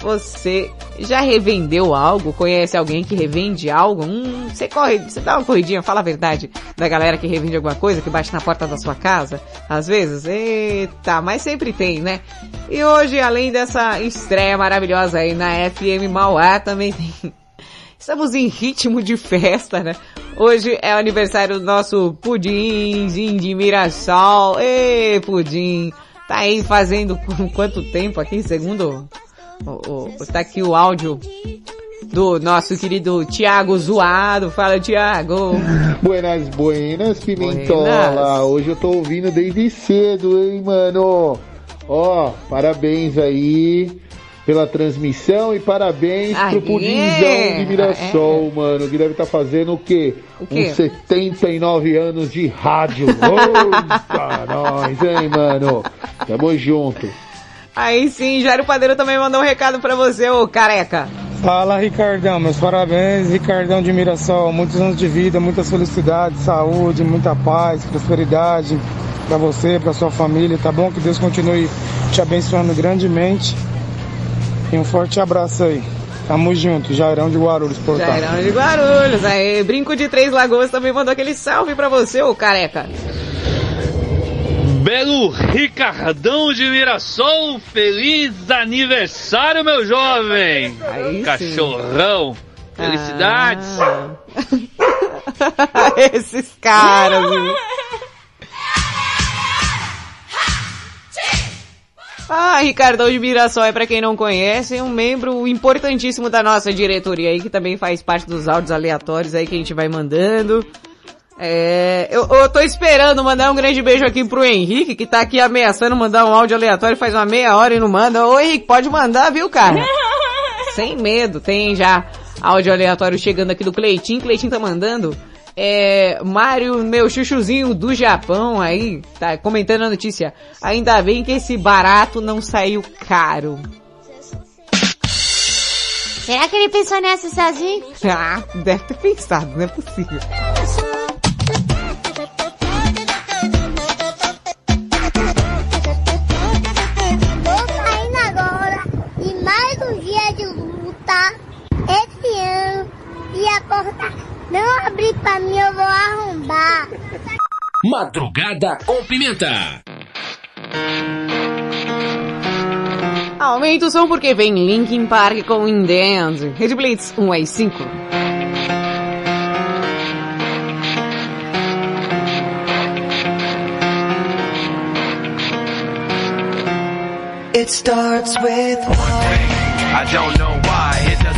Você já revendeu algo? Conhece alguém que revende algo? Hum, você corre, você dá uma corridinha, fala a verdade, da galera que revende alguma coisa, que bate na porta da sua casa, às vezes? Eita, mas sempre tem, né? E hoje, além dessa estreia maravilhosa aí na FM Mauá, também tem... Estamos em ritmo de festa, né? Hoje é o aniversário do nosso Pudimzinho de Mirassol. Ê, Pudim! Tá aí fazendo quanto tempo aqui, segundo o, o, tá aqui o áudio do nosso querido Tiago Zoado. Fala, Tiago. Buenas, buenas, Pimentola. Buenas. Hoje eu tô ouvindo desde cedo, hein, mano? Ó, parabéns aí pela transmissão e parabéns Aê! pro Pudimzão de Mirassol, mano, que deve estar fazendo o quê? O quê? Uns 79 anos de rádio. Oita, nós, hein, mano? Tamo junto. Aí sim, Jairo Padeiro também mandou um recado pra você, ô careca. Fala, Ricardão. Meus parabéns, Ricardão de Mirassol. Muitos anos de vida, muitas felicidades, saúde, muita paz, prosperidade pra você, pra sua família, tá bom? Que Deus continue te abençoando grandemente. E um forte abraço aí. Tamo junto, Jairão de Guarulhos, portal. Jairão de Guarulhos, aí, Brinco de Três Lagoas também mandou aquele salve pra você, ô careca. Belo Ricardão de Mirassol, feliz aniversário, meu jovem! Aí Cachorrão, felicidades! Ah. Esses caras? Ah, Ricardão de Mirassol é pra quem não conhece, um membro importantíssimo da nossa diretoria aí, que também faz parte dos áudios aleatórios aí que a gente vai mandando. É, eu, eu tô esperando mandar um grande beijo aqui pro Henrique, que tá aqui ameaçando mandar um áudio aleatório faz uma meia hora e não manda. Ô Henrique, pode mandar, viu, cara? Sem medo, tem já áudio aleatório chegando aqui do Cleitinho. Cleitinho tá mandando. É, Mário, meu chuchuzinho do Japão aí, tá comentando a notícia. Ainda bem que esse barato não saiu caro. Será que ele pensou nessa sozinho? Ah, deve ter pensado, não é possível. Porta não abrir pra mim, eu vou arrombar. Madrugada com Pimenta. Aumenta o som porque vem Linkin Park com In The End. Red Blitz 1 às 5. It starts with I don't know why, it doesn't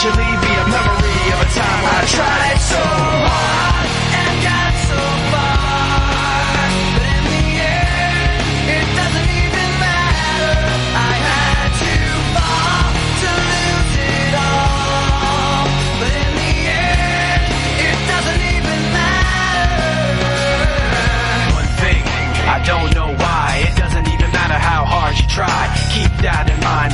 Eventually be a memory of a time I tried so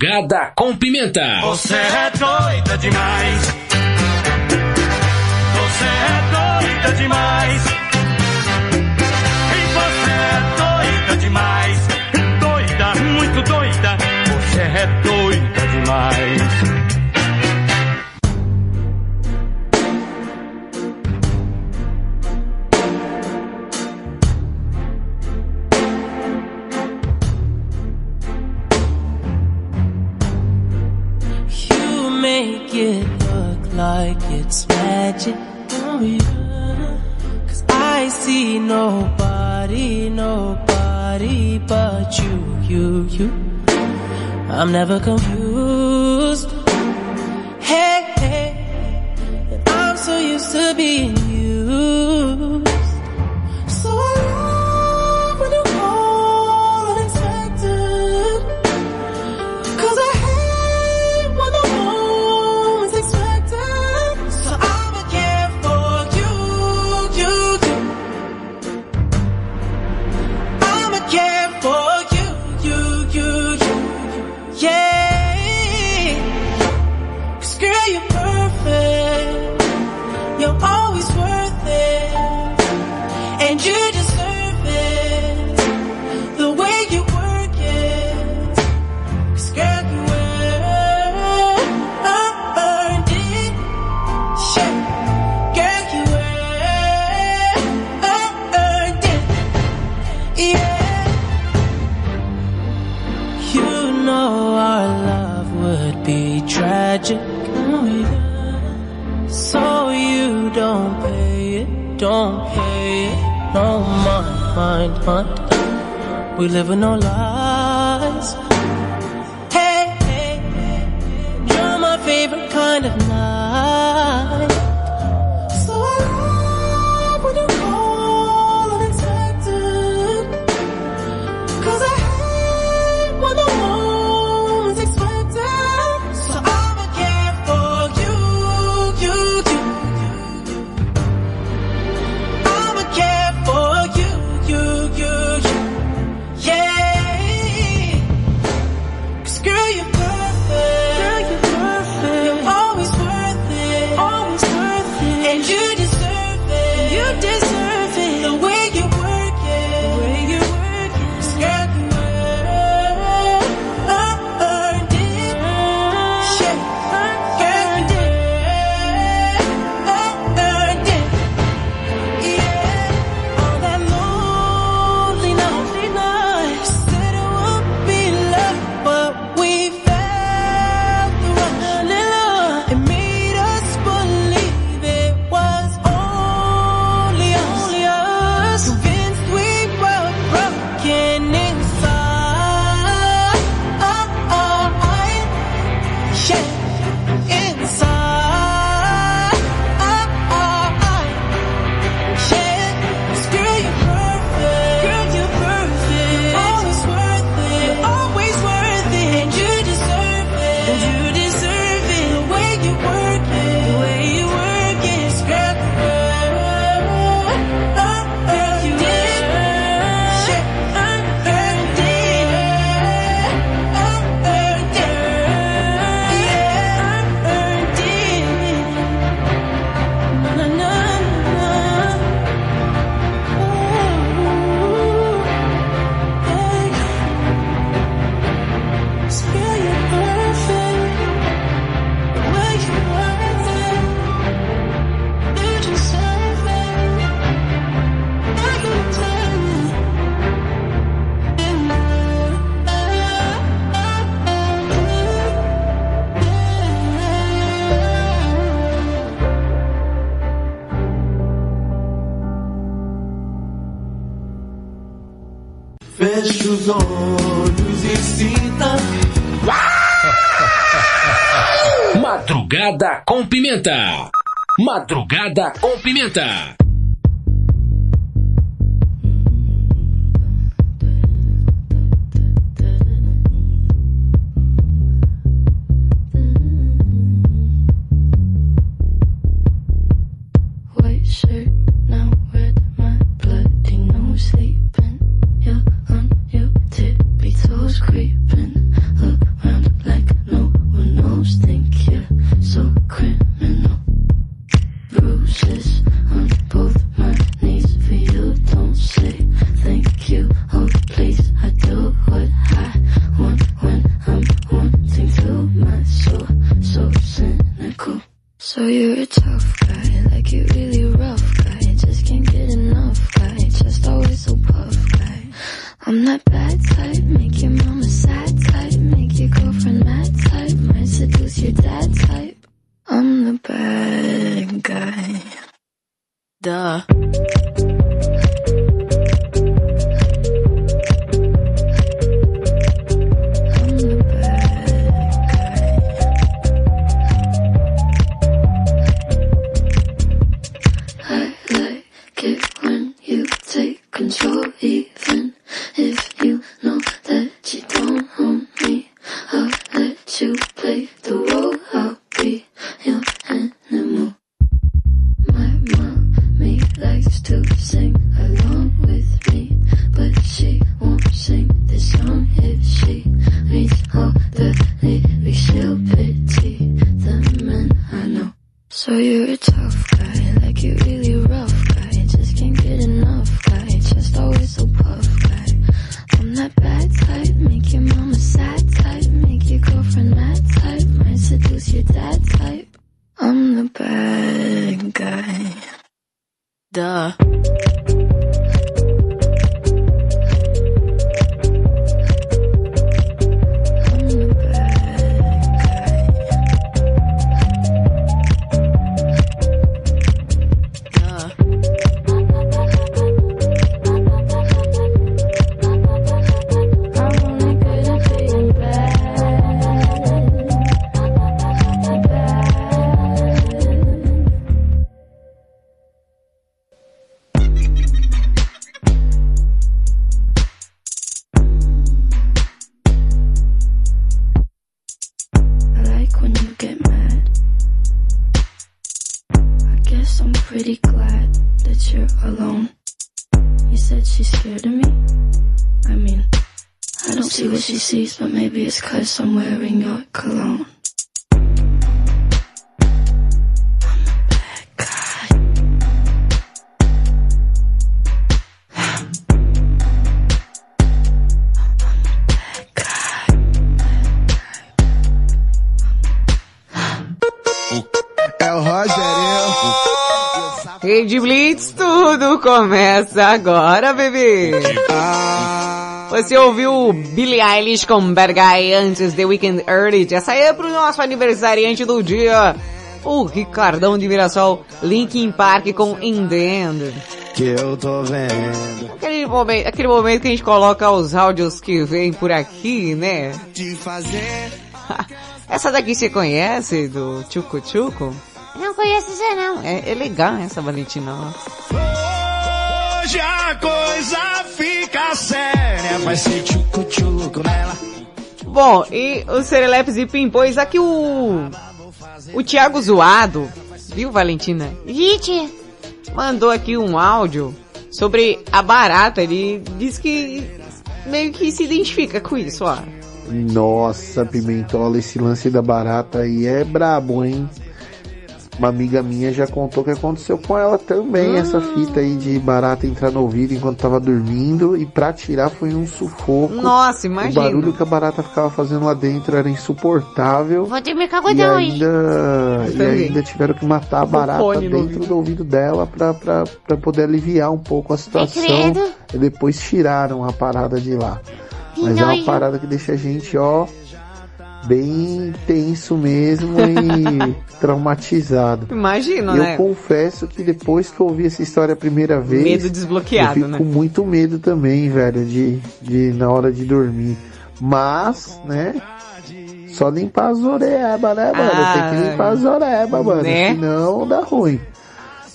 Madrugada com Pimenta. Você é doida demais. Você é doida demais. E você é doida demais. Doida, muito doida. Você é doida demais. I'm never confused. we live in our lives. Madrugada com Pimenta. So you're a tough Billie Eilish com Bad Guy antes The Weekend Early? Essa aí é pro nosso aniversariante do dia, o Ricardão de Mirassol, Linkin Park com In The End. Que eu tô vendo. Aquele momento, aquele momento que a gente coloca os áudios que vêm por aqui, né? De fazer. Essa daqui você conhece, do Chuco Chuco? Não conheço isso não. É, é legal essa Valentina. Hoje a coisa fica séria. Vai ser tchucu-tchucu nela. Bom, e o Serelepes e Pimpões, aqui o... O Thiago Zoado, viu Valentina? Gente, Mandou aqui um áudio sobre a barata, ele diz que meio que se identifica com isso, ó. Nossa, Pimentola, esse lance da barata aí é brabo, hein? Uma amiga minha já contou que aconteceu com ela também, essa fita aí de barata entrar no ouvido enquanto tava dormindo e pra tirar foi um sufoco. Nossa, O imagina. barulho que a barata ficava fazendo lá dentro era insuportável. vou ter meu E cagodão aí. ainda, e ainda tiveram que matar a barata dentro do ouvido dela pra, pra, pra poder aliviar um pouco a situação. E depois tiraram a parada de lá. Mas é uma nojo. parada que deixa a gente, ó, bem tenso mesmo e traumatizado. Imagina, E eu né? confesso que depois que eu ouvi essa história a primeira vez, Medo desbloqueado, eu fico né? com muito medo também, velho, de, de na hora de dormir. Mas, né? Só limpar as orebas, né, mano? Tem que Ah, limpar as orebas, mano. né? Senão dá ruim.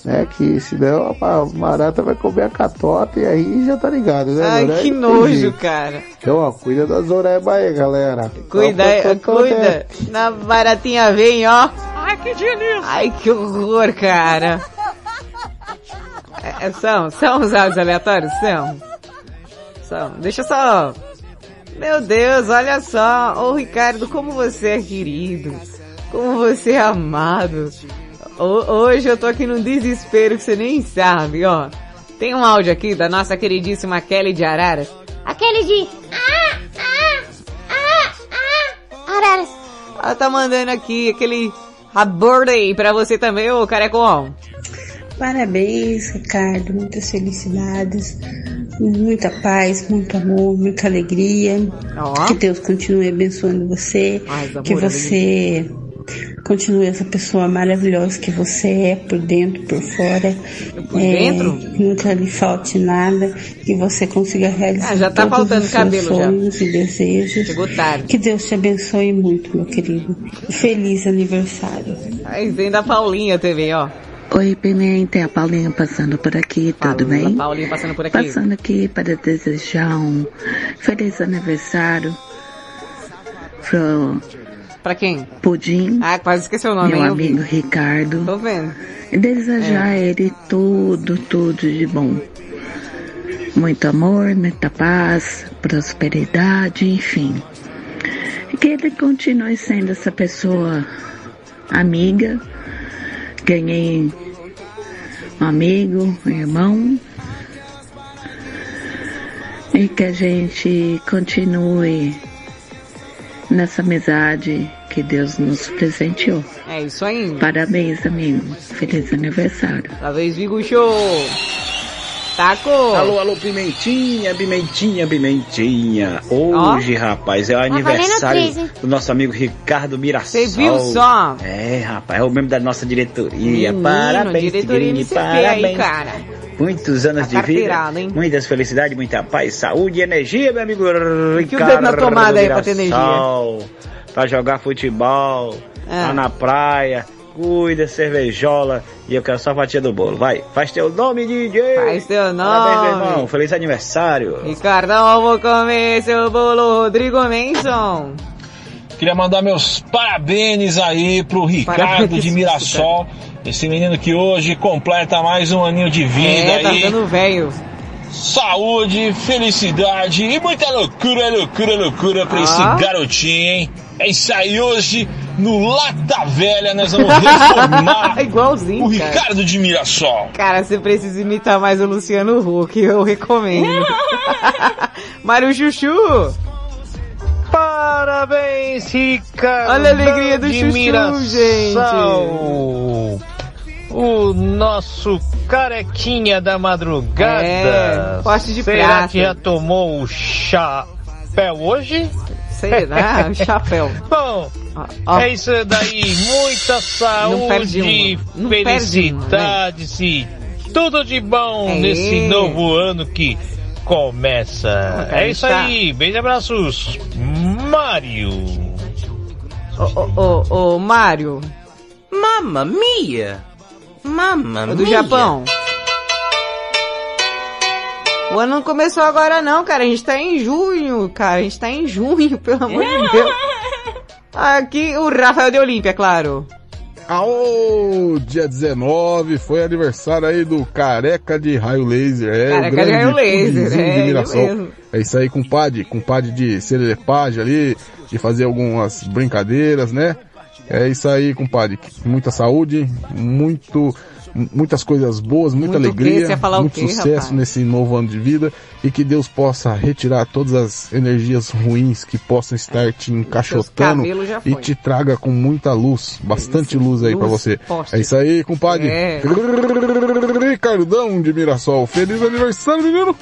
Né? Que senão a barata vai comer a catota e aí já tá ligado, né, Ai, que nojo, cara. Então, ó, cuida das orebas aí, galera. Cuida, tó, cuida. Na baratinha vem, ó. Ai, que delícia! Ai, que horror, cara. É, são, são os áudios aleatórios? São. São. Deixa só... Meu Deus, olha só. Ô, Ricardo, como você é querido. Como você é amado. Ho- Hoje eu tô aqui num desespero que você nem sabe, ó. Tem um áudio aqui da nossa queridíssima Kelly de Araras. Aquele de. Ah, ah, ah, ah. Araras. Ela tá mandando aqui aquele aí pra você também, ô Carecon. Parabéns, Ricardo. Muitas felicidades, muita paz, muito amor, muita alegria. Que Deus continue abençoando você. que você continue essa pessoa maravilhosa que você é por dentro, por fora. Por É, dentro? que nunca lhe falte nada. Que você consiga realizar Ah, já tá todos faltando os seus cabelo já. sonhos e desejos. Chegou tarde. Que Deus te abençoe muito, meu querido. Feliz aniversário. Aí vem da Paulinha TV, ó. Oi, Pimenta, é a Paulinha passando por aqui, tudo bem? Paulinha passando por aqui. Passando aqui para desejar um feliz aniversário pro Pra quem? Pudim, Ah, quase esqueci o nome, meu hein, amigo vi. Ricardo. Tô vendo. Desejar a ele tudo, tudo de bom. Muito amor, muita paz, prosperidade, enfim. E que ele continue sendo essa pessoa amiga. Ganhei um amigo, um irmão. E que a gente continue nessa amizade que Deus nos presenteou. É isso aí. Parabéns, amigo. Feliz aniversário. Talvez Vigo Show. Taco. Alô, alô, Pimentinha, Pimentinha, Pimentinha. Hoje, rapaz, é o valendo aniversário do nosso amigo Ricardo Mirassol. Você viu só? É, rapaz, é o membro da nossa diretoria. Menino, parabéns, diretoria Tigrinho, MCP aí, parabéns. cara. Muitos anos Tá de vida, hein? muitas felicidades, muita paz, saúde e energia, meu amigo o Ricardo dedo na tomada aí pra ter energia. Pra jogar futebol, Ah. lá na praia, cuida, cervejola, e eu quero só a fatia do bolo. Vai, faz teu nome, DJ! Faz teu nome. Parabéns, meu irmão, feliz aniversário! Ricardão, eu vou comer seu bolo, Rodrigo Menson. Queria mandar meus parabéns aí pro Ricardo Parabéns, de Mirassol, esse menino que hoje completa mais um aninho de vida É, tá aí. dando velho. Saúde, felicidade e muita loucura, loucura, loucura pra Ah. esse garotinho, hein? É isso aí, hoje no Lata Velha nós vamos reformar Igualzinho, o cara. Ricardo de Mirassol. Cara, você precisa imitar mais o Luciano Huck, eu recomendo. Mário Chuchu. Parabéns, Ricardo. Olha a alegria do de Chuchu, Mirassol. O nosso carequinha da madrugada. É, poste de Será prata. que já tomou o chapéu hoje? Será? O chapéu. Bom, ó. é isso daí. Muita Não perde saúde, uma. Não perde uma, felicidades e tudo de bom É. nesse novo ano que começa. é isso tá- aí. Beijos e abraços. Mário. Ô, ô, ô, ô, Mário. Mamma mia. Mamma O do Japão. O ano não começou agora não, cara. A gente tá em junho, cara. A gente tá em junho, pelo amor de Deus. Aqui o Rafael de Olímpia, claro. Aô, dia 19, foi aniversário aí do Careca de Raio Laser. É, Careca de Raio Laser, é, Mirassol. mesmo. É isso aí, compadre, compadre de celepagem ali, de fazer algumas brincadeiras, né? É isso aí, compadre. Muita saúde, muito, muitas coisas boas, muita Muito alegria, muito quê, sucesso rapaz? nesse novo ano de vida e que Deus possa retirar todas as energias ruins que possam estar te encaixotando e te traga com muita luz, bastante luz aí pra luz, você. poste. É isso aí, compadre. É. Ricardão de Mirassol. Feliz aniversário, menino.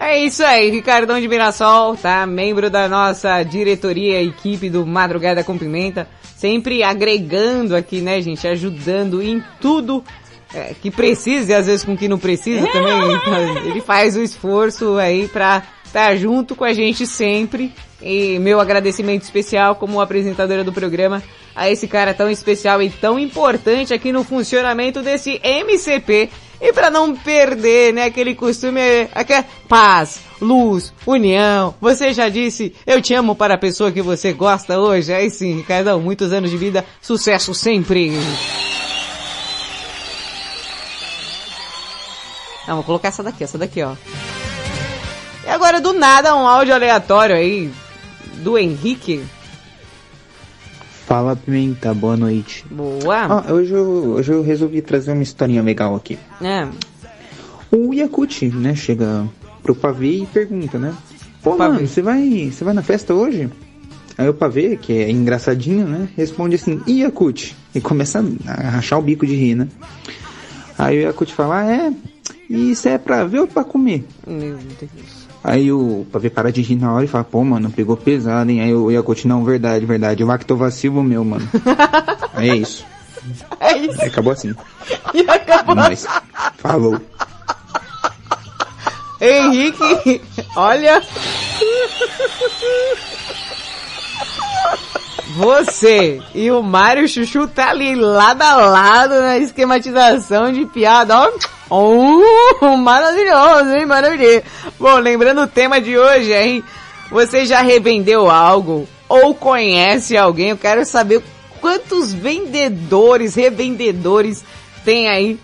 É isso aí, Ricardão de Mirassol, tá? Membro da nossa diretoria, equipe do Madrugada com Pimenta, sempre agregando aqui, né, gente? Ajudando em tudo é, que precisa e às vezes com que não precisa também. Então, ele faz o esforço aí pra tá junto com a gente sempre. E meu agradecimento especial como apresentadora do programa a esse cara tão especial e tão importante aqui no funcionamento desse MCP. E para não perder, né, aquele costume, aquela paz, luz, união. Você já disse, eu te amo para a pessoa que você gosta hoje. Aí sim, Ricardão, muitos anos de vida, sucesso sempre. Não, vou colocar essa daqui, essa daqui, ó. E agora, do nada, um áudio aleatório aí do Henrique. Fala Pimenta, boa noite. Boa. Ah, hoje, eu, hoje eu resolvi trazer uma historinha legal aqui. É. O Yakut, né, chega pro Pavê e pergunta, né? Pô, Pavê. mano, você vai, você vai na festa hoje? Aí o Pavê, que é engraçadinho, né, responde assim, Yakut? E começa a rachar o bico de rir, né? Aí o Yakut fala, ah, é? E isso é pra ver ou pra comer? Meu Deus. Aí o Pavê para de rir na hora e fala, pô, mano, pegou pesado, hein? Aí o Yakut, não, verdade, verdade, lactovacilo meu, mano. Aí é isso. É isso. Aí acabou assim. E acabou. Nós. Falou. Henrique, olha. Você e o Mário Chuchu tá ali lado a lado na esquematização de piada, ó. Oh, maravilhoso, hein? Maravilhoso. Bom, lembrando o tema de hoje, hein? Você já revendeu algo ou conhece alguém? Eu quero saber quantos vendedores, revendedores tem aí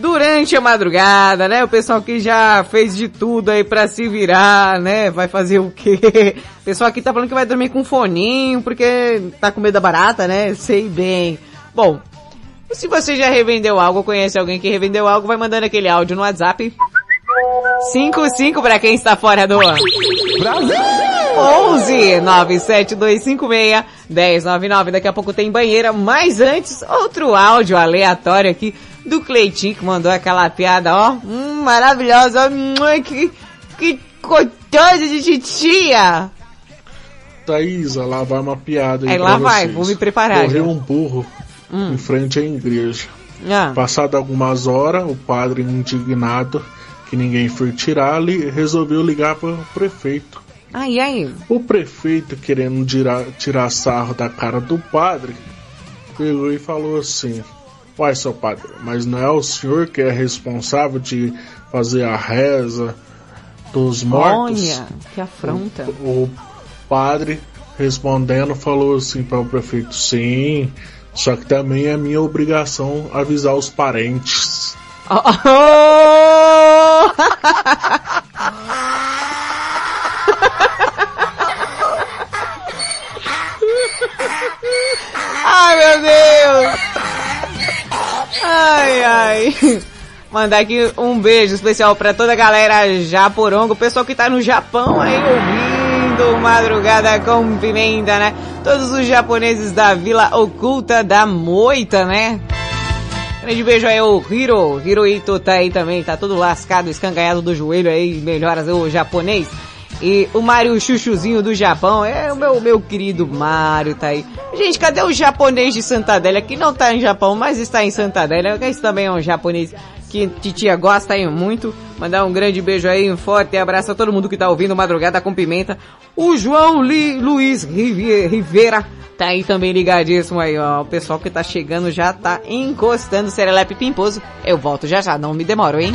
durante a madrugada, né? O pessoal que já fez de tudo aí pra se virar, né? Vai fazer o quê? O pessoal aqui tá falando que vai dormir com foninho porque tá com medo da barata, né? Sei bem. Bom, se você já revendeu algo conhece alguém que revendeu algo, vai mandando aquele áudio no WhatsApp. 55 para quem está fora do Brasil. 11 97256 1099. Daqui a pouco tem banheira, mas antes outro áudio aleatório aqui do Cleitinho que mandou aquela piada, ó, hum, maravilhosa, que que gostosa de titia. Thaisa, lá vai uma piada aí Aí lá vai, vocês. vou me preparar, Morreu já. um burro Hum. em frente à igreja. Ah. Passado algumas horas, o padre, indignado que ninguém foi tirar, li- resolveu ligar para o prefeito. Ai, ai. O prefeito, querendo tirar, tirar sarro da cara do padre, pegou e falou assim: Uai, seu padre, mas não é o senhor que é responsável de fazer a reza dos mortos? Olha, que afronta. O padre, respondendo, falou assim para o prefeito: Sim, só que também é minha obrigação avisar os parentes. Oh, oh! Ai, meu Deus! Ai, ai. Mandar aqui um beijo especial pra toda a galera japorongo, o pessoal que tá no Japão aí ouvindo Madrugada com Pimenta, né? Todos os japoneses da Vila Oculta da Moita, né? Grande beijo aí, o Hiro. Hirohito tá aí também, tá todo lascado, escangalhado do joelho aí, melhoras o japonês. E o Mário Chuchuzinho do Japão, é o meu, meu querido Mário tá aí. Gente, cadê o japonês de Santa Adélia, que não tá em Japão, mas está em Santa Adélia? Esse também é um japonês que titia gosta aí muito. Mandar um grande beijo aí, um forte abraço a todo mundo que tá ouvindo Madrugada com Pimenta. O João Li, Luiz Rivera tá aí também ligadíssimo aí, ó. O pessoal que tá chegando já tá encostando Serelepe Pimposo. Eu volto já já, não me demoro, hein?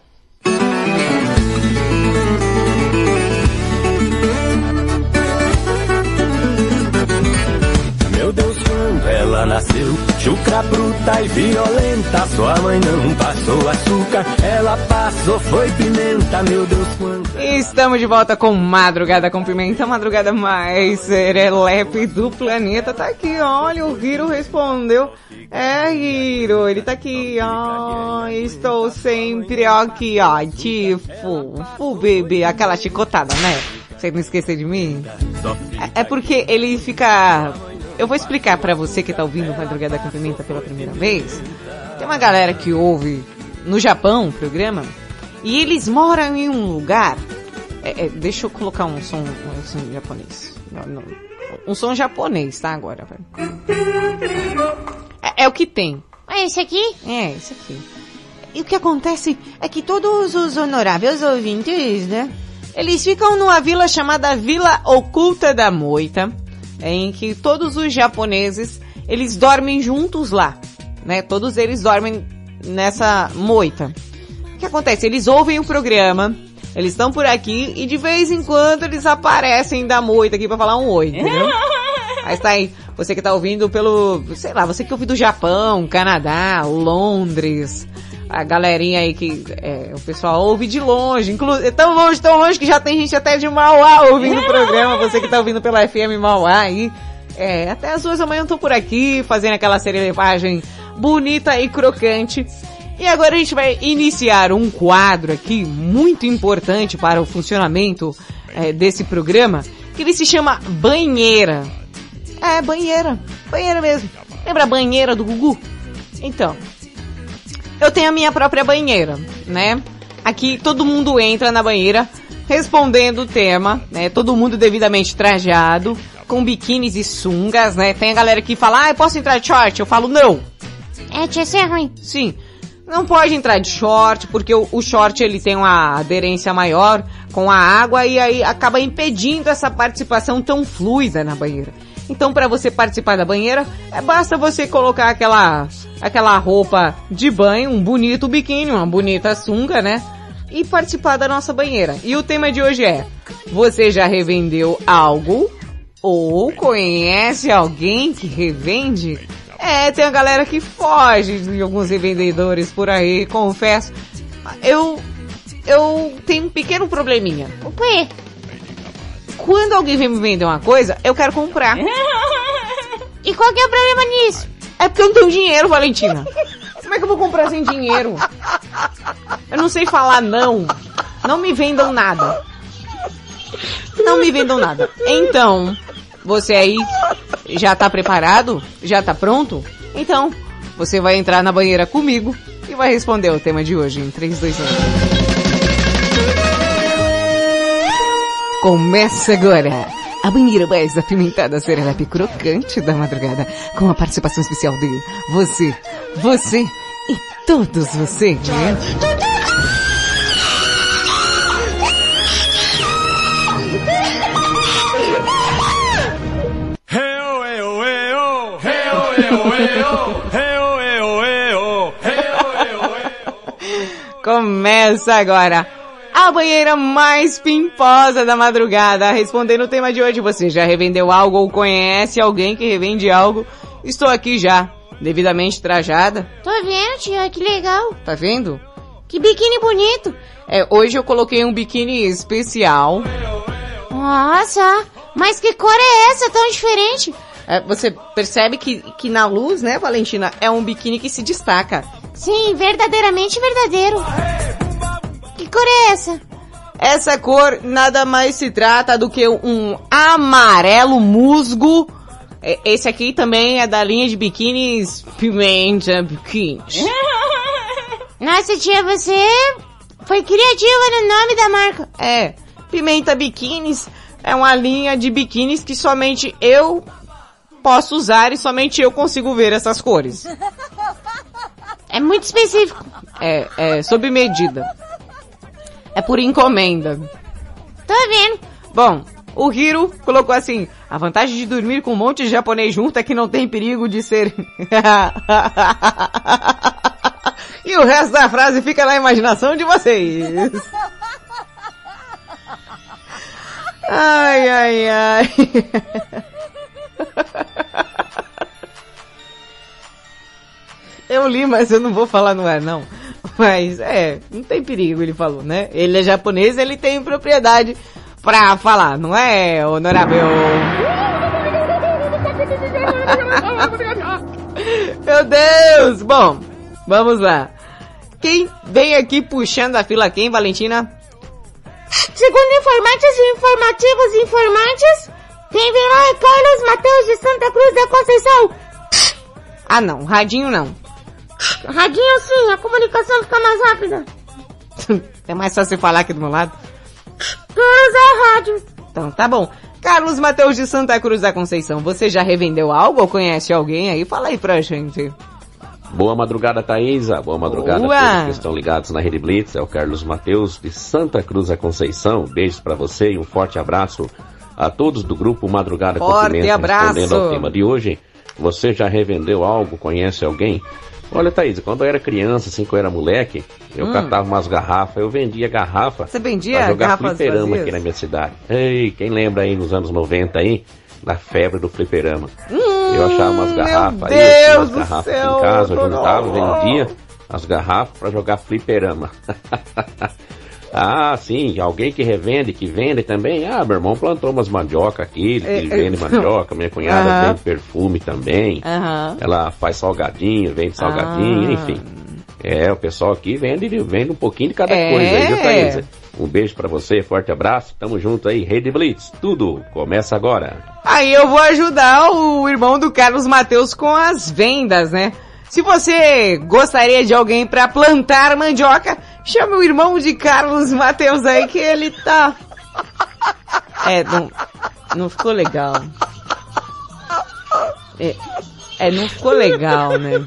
Nasceu, chucra bruta e violenta. Sua mãe não passou açúcar, ela passou foi pimenta. Meu Deus. Estamos de volta com Madrugada com Pimenta, madrugada mais serelepe do planeta. Tá aqui, olha, o Hiro respondeu. É, Hiro, ele tá aqui, ó. Estou sempre aqui, ó. Tipo, fu, bebê, aquela chicotada, né? Você não esquecer de mim? É, é porque ele fica. Eu vou explicar pra você que tá ouvindo Madrugada com Pimenta pela primeira vez. Tem uma galera que ouve no Japão o programa e eles moram em um lugar. É, é, deixa eu colocar um som, um som japonês. Não, não. Um som japonês, tá? Agora. É, é o que tem. É esse aqui? É, esse aqui. E o que acontece é que todos os honoráveis ouvintes, né? Eles ficam numa vila chamada Vila Oculta da Moita, em que todos os japoneses, eles dormem juntos lá, né? Todos eles dormem nessa moita. O que acontece? Eles ouvem o programa, eles estão por aqui e de vez em quando eles aparecem da moita aqui para falar um oi, entendeu? Aí está aí, você que tá ouvindo pelo, sei lá, você que ouve do Japão, Canadá, Londres, a galerinha aí que é, o pessoal ouve de longe, inclusive tão longe, tão longe que já tem gente até de Mauá ouvindo o programa, você que tá ouvindo pela FM Mauá aí. É, até as duas da manhã eu tô por aqui, fazendo aquela serelevagem bonita e crocante. E agora a gente vai iniciar um quadro aqui muito importante para o funcionamento é, desse programa, que ele se chama Banheira. É, banheira. Banheira mesmo. Lembra a banheira do Gugu? Então, eu tenho a minha própria banheira, né? Aqui todo mundo entra na banheira respondendo o tema, né? Todo mundo devidamente trajado, com biquínis e sungas, né? Tem a galera que fala, ah, eu posso entrar de short? Eu falo, não. É, tia, isso é ruim. Sim. Não pode entrar de short, porque o, o short ele tem uma aderência maior com a água e aí acaba impedindo essa participação tão fluida na banheira. Então, para você participar da banheira, é basta você colocar aquela aquela roupa de banho, um bonito biquíni, uma bonita sunga, né? E participar da nossa banheira. E o tema de hoje é: você já revendeu algo ou conhece alguém que revende? É, tem a galera que foge de alguns revendedores por aí, confesso. Eu eu tenho um pequeno probleminha. O quê? Quando alguém vem me vender uma coisa, eu quero comprar. E qual que é o problema nisso? É porque eu não tenho dinheiro, Valentina. Como é que eu vou comprar sem dinheiro? Eu não sei falar não. Não me vendam nada. Não me vendam nada. Então, você aí já tá preparado? Já tá pronto? Então, você vai entrar na banheira comigo e vai responder o tema de hoje em 3, 2, 1. Começa agora. A banheira mais apimentada serelepe crocante da madrugada, com a participação especial de você, você e todos vocês. Né? Começa agora a banheira mais pimposa da madrugada. Respondendo o tema de hoje, você já revendeu algo ou conhece alguém que revende algo? Estou aqui já, devidamente trajada. Tô vendo, tia, que legal. Tá vendo? Que biquíni bonito. É, hoje eu coloquei um biquíni especial. Nossa, mas que cor é essa tão diferente? É, você percebe que, que na luz, né, Valentina, é um biquíni que se destaca. Sim, verdadeiramente verdadeiro. Que cor é essa? Essa cor nada mais se trata do que um amarelo musgo. É, Esse aqui também é da linha de biquínis Pimenta Biquínis. Nossa, tia, você foi criativa no nome da marca. É, Pimenta Biquínis é uma linha de biquínis que somente eu posso usar e somente eu consigo ver essas cores. É muito específico. É, é sob medida. É por encomenda. Tô vendo. Bom, o Hiro colocou assim, a vantagem de dormir com um monte de japonês junto é que não tem perigo de ser... e o resto da frase fica na imaginação de vocês. Ai, ai, ai. Eu li, mas eu não vou falar no ar, não. Mas, é, não tem perigo, ele falou, né? Ele é japonês, ele tem propriedade pra falar, não é, honorável? Meu Deus! Bom, vamos lá. Quem vem aqui puxando a fila quem, Valentina? Segundo informantes e informativos informantes, quem vem lá é Carlos Mateus de Santa Cruz da Conceição. Ah não, radinho não. Radinho sim, a comunicação fica mais rápida. É mais fácil falar aqui do meu lado. Cruz é rádio. Então tá bom. Carlos Mateus de Santa Cruz da Conceição, você já revendeu algo ou conhece alguém aí? Fala aí pra gente. Boa madrugada, Thaisa. Boa madrugada Boa. a todos que estão ligados na Rede Blitz. É o Carlos Mateus de Santa Cruz da Conceição. Beijos pra você e um forte abraço a todos do grupo Madrugada com Forte Pimenta. abraço. Respondendo ao tema de hoje, você já revendeu algo? Conhece alguém? Olha, Thaís, quando eu era criança, assim, quando eu era moleque, eu Hum. catava umas garrafas, eu vendia garrafa Você vendia pra jogar garrafas fliperama vazias? aqui na minha cidade. Ei, quem lembra aí nos anos 90 aí, da febre do fliperama? eu achava umas garrafas aí, eu tinha umas do garrafas céu, em casa, eu juntava, vendia as garrafas pra jogar fliperama. ah, sim, alguém que revende, que vende também. Ah, meu irmão plantou umas mandioca aqui, ele, É, é. vende mandioca, minha cunhada Aham. vende perfume também. Aham. Ela faz salgadinho, vende salgadinho, Ah. enfim. É, o pessoal aqui vende, vende um pouquinho de cada É. coisa aí, viu, Thaís? Um beijo pra você, forte abraço, tamo junto aí, Rede Blitz, tudo começa agora. Aí eu vou ajudar o irmão do Carlos Mateus com as vendas, né? Se você gostaria de alguém pra plantar mandioca, chame o irmão de Carlos Mateus aí que ele tá... É, não, não ficou legal. É, é, não ficou legal, né?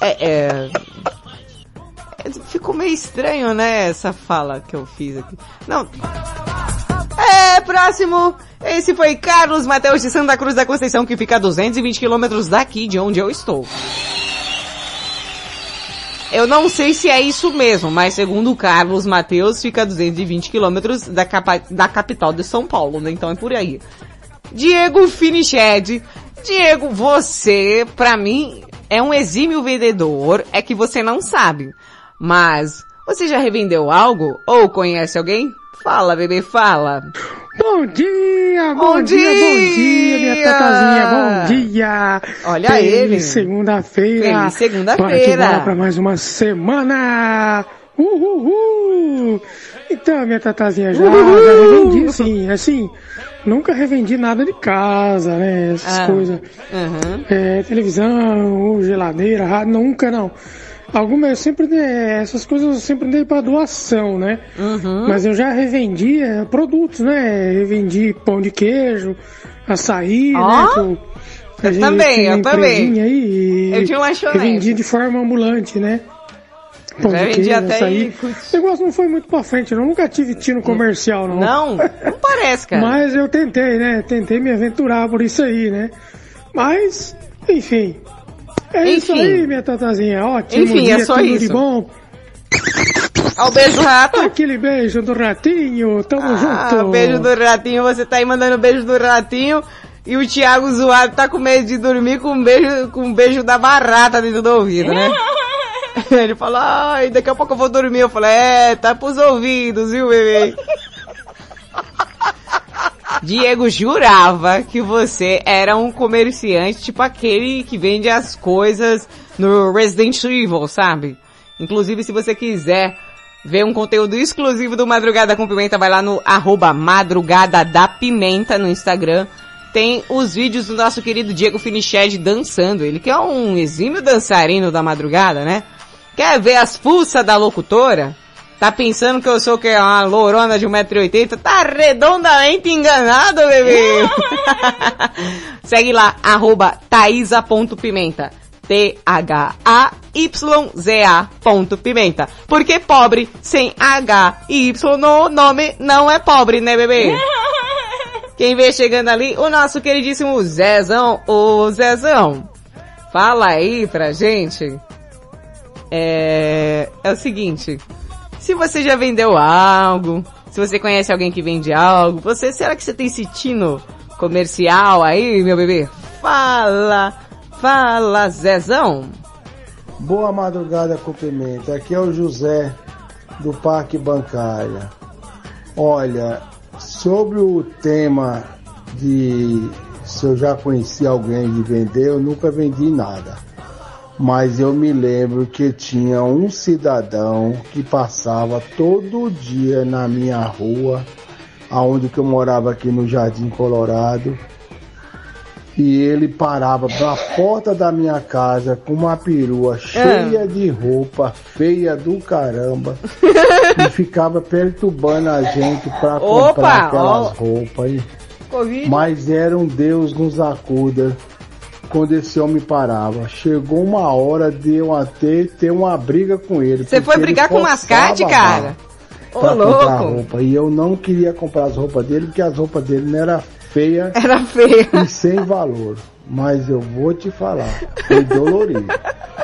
É, é, é, ficou meio estranho, né, essa fala que eu fiz aqui. Não, é, próximo. Esse foi Carlos Mateus de Santa Cruz da Conceição, que fica a 220 quilômetros daqui de onde eu estou. Eu não sei se é isso mesmo, mas segundo o Carlos Mateus, fica a 220 quilômetros da, da capital de São Paulo, né? Então é por aí. Diego Finiched. Diego, você, pra mim, é um exímio vendedor, é que você não sabe. Mas, você já revendeu algo? Ou conhece alguém? Fala, bebê, fala. Bom dia, bom, Bom dia, bom dia, minha dia! tatazinha, bom dia. Olha Feliz ele. segunda-feira. Feliz segunda-feira. Bora pra mais uma semana. Uhul. Então, minha tatazinha, já, Uhul. já revendi, sim, assim, nunca revendi nada de casa, né, essas Ah. coisas. Uhum. É, televisão, geladeira, rádio, nunca não. Alguma, eu sempre dei, essas coisas eu sempre dei para doação, né? Uhum. Mas eu já revendi é, produtos, né? Revendi pão de queijo, açaí, Ó, né? que eu- gente também, tinha eu também. Aí, Eu tinha um lanchonete. Revendi de forma ambulante, né? Pão Já vendi até açaí. aí, O negócio não foi muito pra frente, eu nunca tive tino comercial, não. Não? Não parece, cara. Mas eu tentei, né? Tentei me aventurar por isso aí, né? Mas, enfim. É isso Enfim. aí, minha tatazinha. Ótimo Enfim, dia, é só tudo isso. de bom. Ó o beijo rato. Aquele beijo do ratinho, tamo Ah, junto. beijo do ratinho, você tá aí mandando beijo do ratinho. E o Thiago zoado tá com medo de dormir com um beijo, com um beijo da barata dentro do ouvido, né? Ele falou, ai, daqui a pouco eu vou dormir. Eu falei, é, tá pros ouvidos, viu, bebê? Diego jurava que você era um comerciante, tipo aquele que vende as coisas no Resident Evil, sabe? Inclusive, se você quiser ver um conteúdo exclusivo do Madrugada com Pimenta, vai lá no arroba Madrugada da Pimenta no Instagram. Tem os vídeos do nosso querido Diego Finiched dançando. Ele que é um exímio dançarino da madrugada, né? Quer ver as fuças da locutora? Tá pensando que eu sou que é uma lourona de 1,80m? Tá redondamente enganado, bebê! Segue lá, arroba taísa.pimenta. T-H-A-Y-Z-A ponto pimenta. Porque pobre sem H e Y no nome não é pobre, né, bebê? Quem vem chegando ali, o nosso queridíssimo Zezão. Ô, Zezão, fala aí pra gente. É, é o seguinte. Se você já vendeu algo, se você conhece alguém que vende algo, você, será que você tem esse tino comercial aí, meu bebê? Fala, fala, Zezão. Boa madrugada com pimenta. Aqui é o José do Parque Bancária. Olha, sobre o tema de se eu já conheci alguém de vender, eu nunca vendi nada. Mas eu me lembro que tinha um cidadão que passava todo dia na minha rua, aonde que eu morava aqui no Jardim Colorado, e ele parava na porta da minha casa com uma perua cheia de roupa feia do caramba e ficava perturbando a gente pra Opa, comprar aquelas ó. roupas aí. Mas era um Deus nos acuda quando esse homem parava. Chegou uma hora de eu até ter uma briga com ele. Você foi brigar com o mascate, cara? Ô, Pra comprar louco. roupa. E eu não queria comprar as roupas dele porque as roupas dele não era feia Era feia. e sem valor. Mas eu vou te falar, foi dolorido.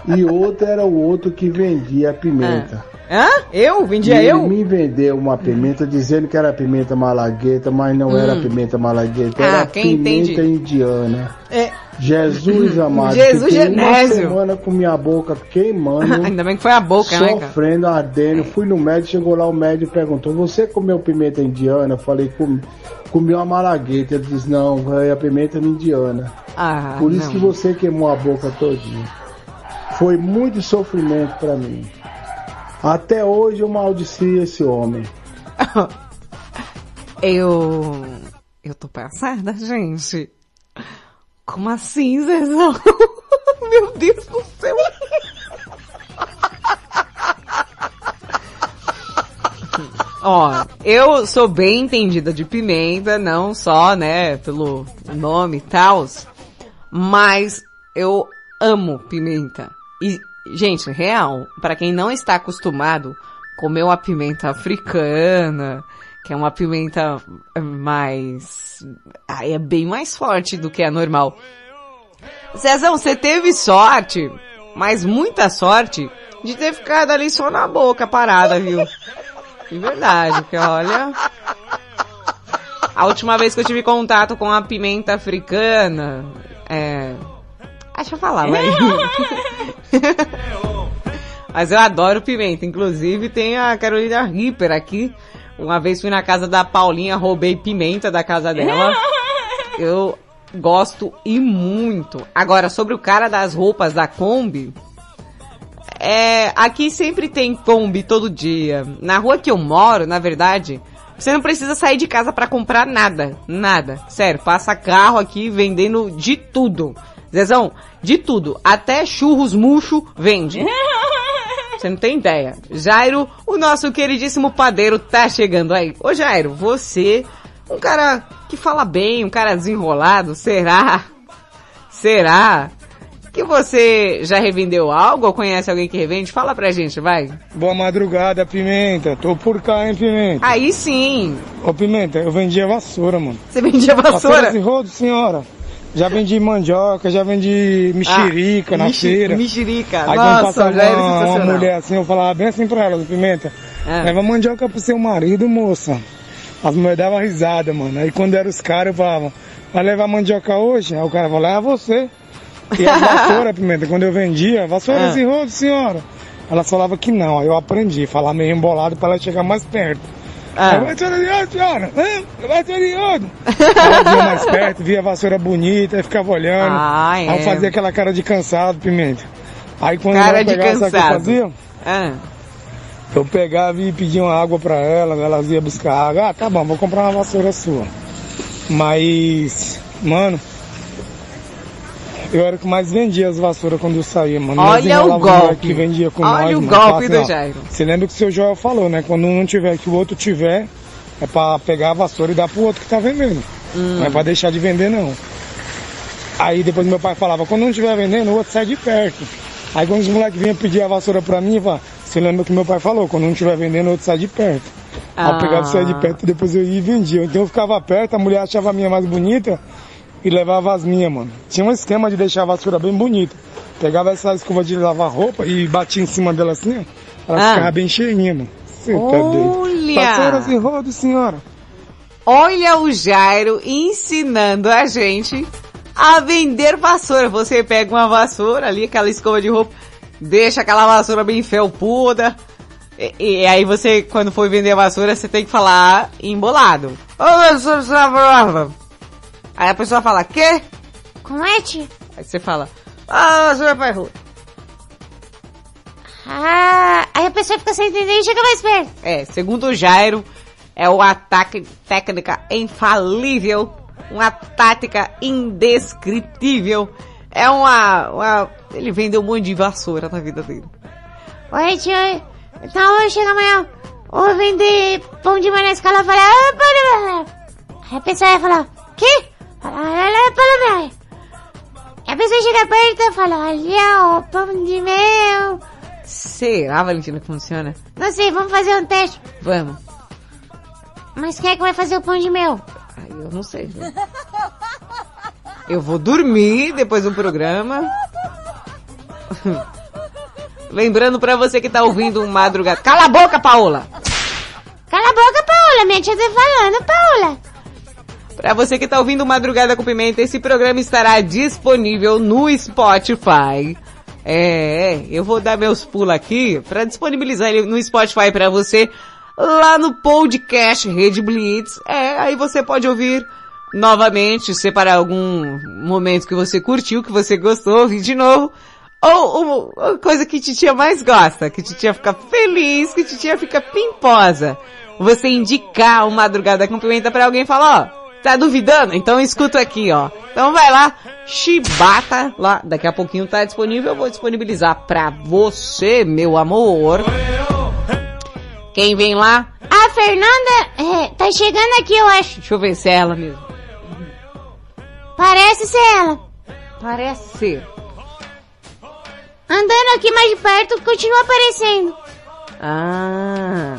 E outro era o outro que vendia a pimenta. Hã? Eu? Vendia ele eu? me vendeu uma pimenta dizendo que era pimenta malagueta, mas não era Hum. pimenta malagueta, Ah, era pimenta entende? indiana. É. Jesus amado, Jesus fiquei uma Genésio. semana com minha boca queimando, Ainda bem que foi a boca, né, cara? sofrendo, ardendo. Fui no médico, chegou lá o médico perguntou: Você comeu pimenta indiana? Eu falei: Comi, comi uma malagueta. Ele disse: Não, é a pimenta indiana. Ah, Por isso não. que você queimou a boca todinha. Foi muito sofrimento pra mim. Até hoje eu maldici esse homem. Eu. Eu tô passada, gente. Como assim, Zezão? Meu Deus do céu. Ó, eu sou bem entendida de pimenta, não só, né, pelo nome e tal, mas eu amo pimenta. E, gente, real, pra quem não está acostumado, comer uma pimenta africana, que é uma pimenta mais, aí é bem mais forte do que a normal. Cezão, você teve sorte, mas muita sorte, de ter ficado ali só na boca parada, viu? De verdade, que olha. A última vez que eu tive contato com a pimenta africana, é. Deixa eu falar, vai. Mas eu adoro pimenta. Inclusive tem a Carolina Ripper aqui. Uma vez fui na casa da Paulinha, roubei pimenta da casa dela. Eu gosto e muito. Agora, sobre o cara das roupas da Kombi, é, aqui sempre tem Kombi todo dia. Na rua que eu moro, na verdade, você não precisa sair de casa pra comprar nada. Nada. Sério, passa carro aqui vendendo de tudo. Zezão, de tudo. Até churros murcho vende. Você não tem ideia. Jairo, o nosso queridíssimo padeiro tá chegando aí. Ô Jairo, você, um cara que fala bem, um cara desenrolado, será? Será? Que você já revendeu algo ou conhece alguém que revende? Fala pra gente, vai. Boa madrugada, Pimenta. Tô por cá, hein, Pimenta. Aí sim. Ô, Pimenta, eu vendia vassoura, mano. Você vendia vassoura? de rodo, senhora. Já vendi mandioca, já vendi mexerica Ah, na mexi- feira. mexerica. Aí Nossa, quando passava uma, uma mulher assim, eu falava bem assim pra ela, Pimenta. Ah. Leva mandioca pro seu marido, moça. As mulheres davam risada, mano. Aí quando eram os caras, eu falava, vai levar mandioca hoje? Aí o cara falava, é você. E a vassoura, Pimenta, quando eu vendia, vassoura Ah. de rodo, senhora. Ela falava que não, aí eu aprendi, falar meio embolado pra ela chegar mais perto. Ah. Aí, Vassoura de rodo, senhora! Vassoura de rodo! Ela vinha mais perto, via a vassoura bonita, aí ficava olhando. Ah, Aí é. eu fazia aquela cara de cansado, Pimenta. Aí quando Cara ela de pegava, sabe o que eu fazia? Ah. Eu pegava e pedia uma água pra elas, elas iam buscar água. Ah, tá bom, vou comprar uma vassoura sua. Mas, mano, eu era o que mais vendia as vassouras quando eu saía, mano. Olha o golpe. que vendia com Olha nós, o mano. golpe Fala do Jairo. Você lembra que o seu Joel falou, né? Quando um não tiver, que o outro tiver, é pra pegar a vassoura e dar pro outro que tá vendendo. Hum. Não é pra deixar de vender, não. Aí depois meu pai falava, quando não estiver vendendo, o outro sai de perto. Aí quando os moleques vinham pedir a vassoura pra mim, falava, você lembra que meu pai falou, quando não estiver vendendo, o outro sai de perto. Aí eu pegava e saia de perto e depois eu ia e vendia. Então eu ficava perto, a mulher achava a minha mais bonita e levava as minhas, mano. Tinha um esquema de deixar a vassoura bem bonita. Pegava essa escova de lavar roupa e batia em cima dela assim, ó. Ela Ah. ficava bem cheinha, mano. Você tá. Olha! Vassouras e rodo, senhora. Olha o Jairo ensinando a gente a vender vassoura. Você pega uma vassoura ali, aquela escova de roupa, deixa aquela vassoura bem felpuda. E, e aí você, quando for vender a vassoura, você tem que falar embolado. Ô, vassoura, vassoura. Aí a pessoa fala, quê? Como é, tia? Aí você fala, ah, vassoura vai rua. Ah, aí a pessoa fica sem entender e chega mais perto. É, segundo o Jairo, é uma ataque técnica infalível, uma tática indescritível. É uma, uma... Ele vendeu um monte de vassoura na vida dele. Oi, tia. Então eu chego amanhã. Vou vender pão de manhã na escola e falar. "Ah, para." Aí a pessoa vai falar. Que? Fala, "Ah, para, para." A pessoa chega perto e fala. Olha o pão de mel. Será, Valentina, que funciona? Não sei, vamos fazer um teste. Vamos. Mas quem é que vai fazer o pão de mel? Ai, eu não sei. Eu vou dormir depois do programa. Lembrando pra você que tá ouvindo um madrugada. Cala a boca, Paola! Cala a boca, Paula. Minha tia tá falando, Paula. Pra você que tá ouvindo Madrugada com Pimenta, esse programa estará disponível no Spotify. É, eu vou dar meus pulos aqui pra disponibilizar ele no Spotify pra você lá no podcast Rede Blitz. É, aí você pode ouvir novamente, separar algum momento que você curtiu, que você gostou, ouvir de novo. Ou uma coisa que titia mais gosta, que titia fica feliz, que titia fica pimposa. Você indicar o Madrugada com Pimenta pra alguém e falar, ó, Tá duvidando? Então escuta aqui, ó. Então vai lá, Chibata, lá, daqui a pouquinho tá disponível, eu vou disponibilizar pra você, meu amor. Quem vem lá? A Fernanda é, tá chegando aqui, eu acho. Deixa eu ver se é ela mesmo. Parece ser ela. Parece ser. Andando aqui mais de perto, continua aparecendo. Ah.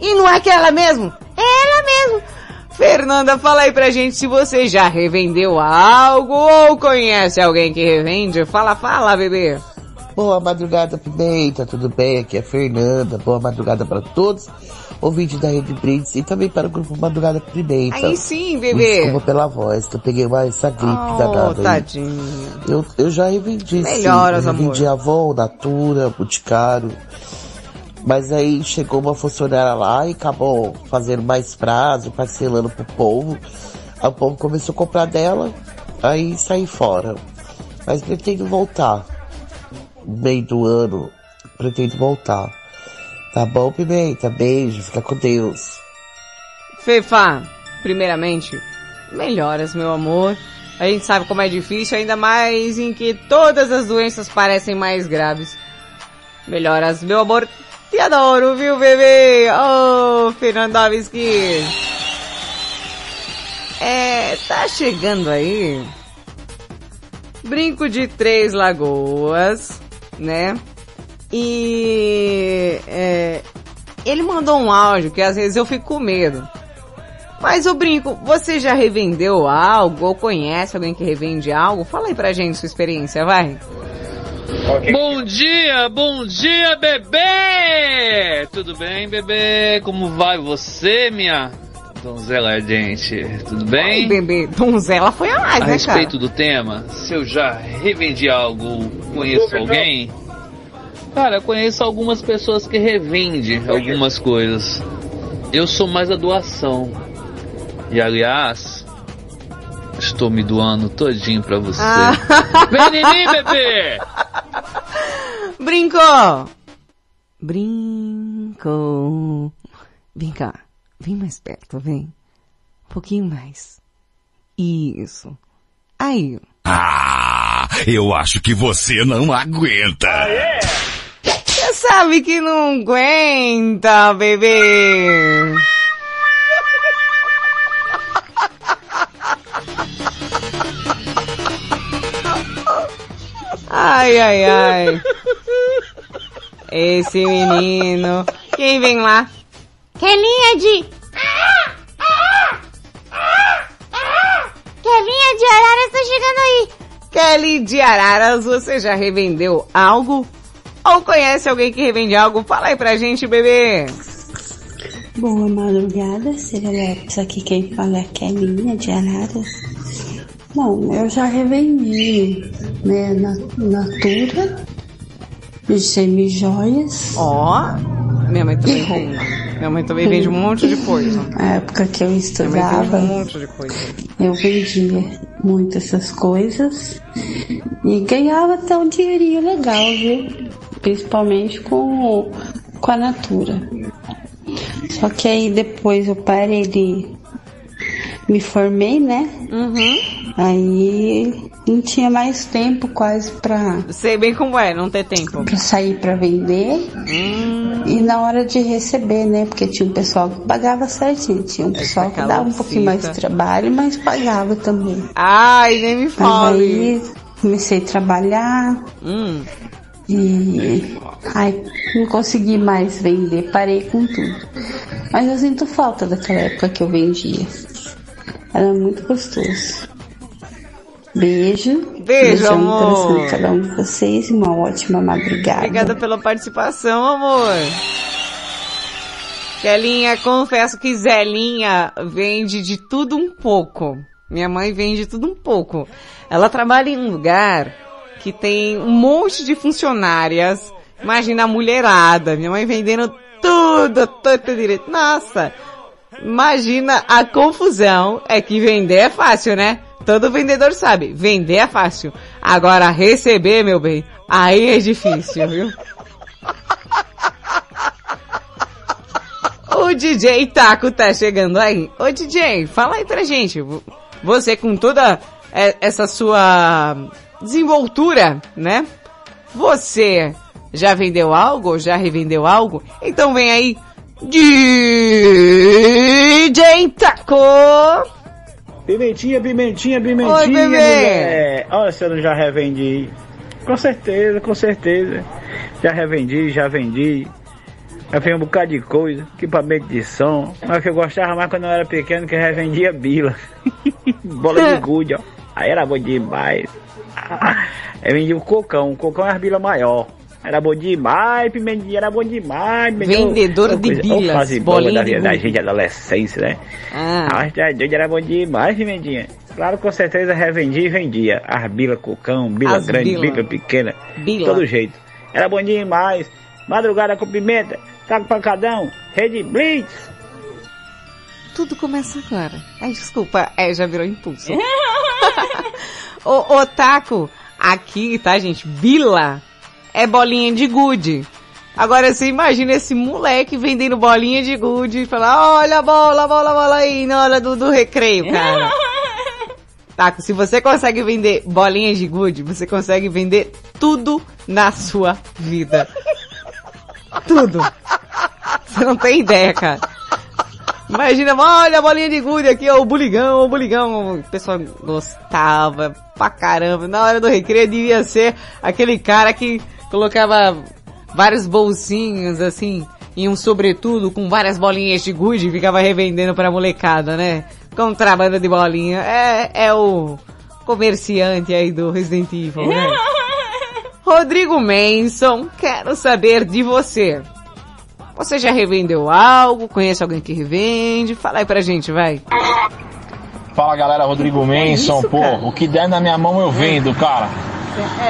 E não é que ela mesmo? Ela mesmo. Fernanda, fala aí pra gente se você já revendeu algo ou conhece alguém que revende. Fala, fala, bebê. Boa madrugada, Pimenta, tudo bem? Aqui é a Fernanda. Boa madrugada para todos. Ouvinte da Rede Brits e também para o grupo Madrugada Pimenta. Aí sim, Me bebê. Desculpa pela voz, que eu peguei uma, essa gripe Oh, danada tadinho. Eu, eu já revendi Melhoras, sim. Eu revendi amor. Avon, Natura, Boticário. Mas aí chegou uma funcionária lá e acabou fazendo mais prazo, parcelando pro povo. Aí o povo começou a comprar dela, aí saí fora. Mas pretendo voltar. No meio do ano, pretendo voltar. Tá bom, Pimenta? Beijo, fica com Deus. Fefa, primeiramente, melhoras, meu amor. A gente sabe como é difícil, ainda mais em que todas as doenças parecem mais graves. Melhoras, meu amor. Te adoro, viu, bebê? Oh, Fernandovski. É, tá chegando aí. Brinco de Três Lagoas, né? E é, ele mandou um áudio que às vezes eu fico com medo. Mas o brinco, você já revendeu algo ou conhece alguém que revende algo? Fala aí pra gente sua experiência, vai. Bom dia, bom dia, bebê! Tudo bem, bebê? Como vai você, minha donzela ardente? Tudo bem? Ai, bebê, donzela foi a mais, A né, cara? respeito do tema, se eu já revendi algo, conheço alguém? Cara, conheço algumas pessoas que revendem algumas coisas. Eu sou mais a doação. E aliás, estou me doando todinho pra você. Ah. Vem em mim, bebê! Brincou! Brincou. Vem cá. Vem mais perto, vem. Um pouquinho mais. Isso. Aí. Ah, eu acho que você não aguenta. Você sabe que não aguenta, bebê. Ai, ai, ai. Esse menino. Quem vem lá? Kelinha de... Kelinha de Araras tá chegando aí. Kelly de Araras, você já revendeu algo? Ou conhece alguém que revende algo? Fala aí pra gente, bebê. Boa madrugada, Serelepes. Aqui quem fala é a Kelinha de Araras. Bom, eu já revendi, né, na Natura, de semijoias. Ó, minha mãe também vende. Minha mãe também vende um monte de coisa. Na época que eu estudava, um monte de coisa. eu vendia muito essas coisas e ganhava até um dinheirinho legal, viu? Principalmente com, com a Natura. Só que aí depois eu parei de. Me formei, né? Uhum. Aí não tinha mais tempo quase pra, Sei bem como é, não ter tempo. pra sair pra vender. Hum. E na hora de receber, né? Porque tinha um pessoal que pagava certinho. Tinha um pessoal que dava um pouquinho mais de trabalho, mas pagava também. Ai, nem me fale. aí comecei a trabalhar. Hum. E ai, não consegui mais vender, parei com tudo. Mas eu sinto falta daquela época que eu vendia. Era muito gostoso. Beijo. Beijo, Beijão amor. de cada um de vocês e uma ótima madrugada. Obrigada pela participação, amor. Kelinha, confesso que Zelinha vende de tudo um pouco. Minha mãe vende tudo um pouco. Ela trabalha em um lugar que tem um monte de funcionárias. Imagina a mulherada. Minha mãe vendendo tudo, tudo direito. Nossa! Imagina a confusão. É que vender é fácil, né? Todo vendedor sabe. Vender é fácil. Agora receber, meu bem, aí é difícil, viu? O DJ Taco tá chegando aí. Ô DJ, fala aí pra gente. vo- Você com toda é, essa sua desenvoltura, né? Você já vendeu algo? Já revendeu algo? Então vem aí. DJ Taco! Pimentinha, pimentinha, pimentinha, Oi, bebê. Olha se eu não já revendi. Com certeza, com certeza. Já revendi, já vendi. Já fiz um bocado de coisa, equipamento de som. Mas que eu gostava mais quando eu era pequeno, que eu revendia bila. Bola de gude, ó. Aí era bom demais. Eu vendia o cocão, o cocão era as bila maior. Era bom demais, pimentinha, era bom demais. pimentinha. Vendedor de bilas, fase bolinha da, da gente, adolescência, né? Ah. Mas tá doido, era bom demais, pimentinha. Claro, com certeza revendia e vendia. As bila cocão, bila As grande, bila. bila pequena. Bila. Todo jeito. Era bom demais. Madrugada com pimenta, taco pancadão, rede blitz. Tudo começa agora. Ai, desculpa, é, já virou impulso. ô, ô, Taco, aqui, tá, gente? Bila é bolinha de gude. Agora você imagina esse moleque vendendo bolinha de gude e falar, olha a bola, bola, bola aí na hora do, do recreio, cara. Taco, se você consegue vender bolinhas de gude, você consegue vender tudo na sua vida. Tudo. Você não tem ideia, cara. Imagina, olha a bolinha de gude aqui, ó, o buligão, o buligão. O pessoal gostava pra caramba. Na hora do recreio devia ser aquele cara que colocava vários bolsinhos, assim, em um sobretudo com várias bolinhas de gude e ficava revendendo pra molecada, né? Contrabando de bolinha. É, é o comerciante aí do Resident Evil, né? Rodrigo Manson, quero saber de você. Você já revendeu algo? Conhece alguém que revende? Fala aí pra gente, vai. Fala galera, Rodrigo Manson, isso, pô, o que der na minha mão eu vendo, cara.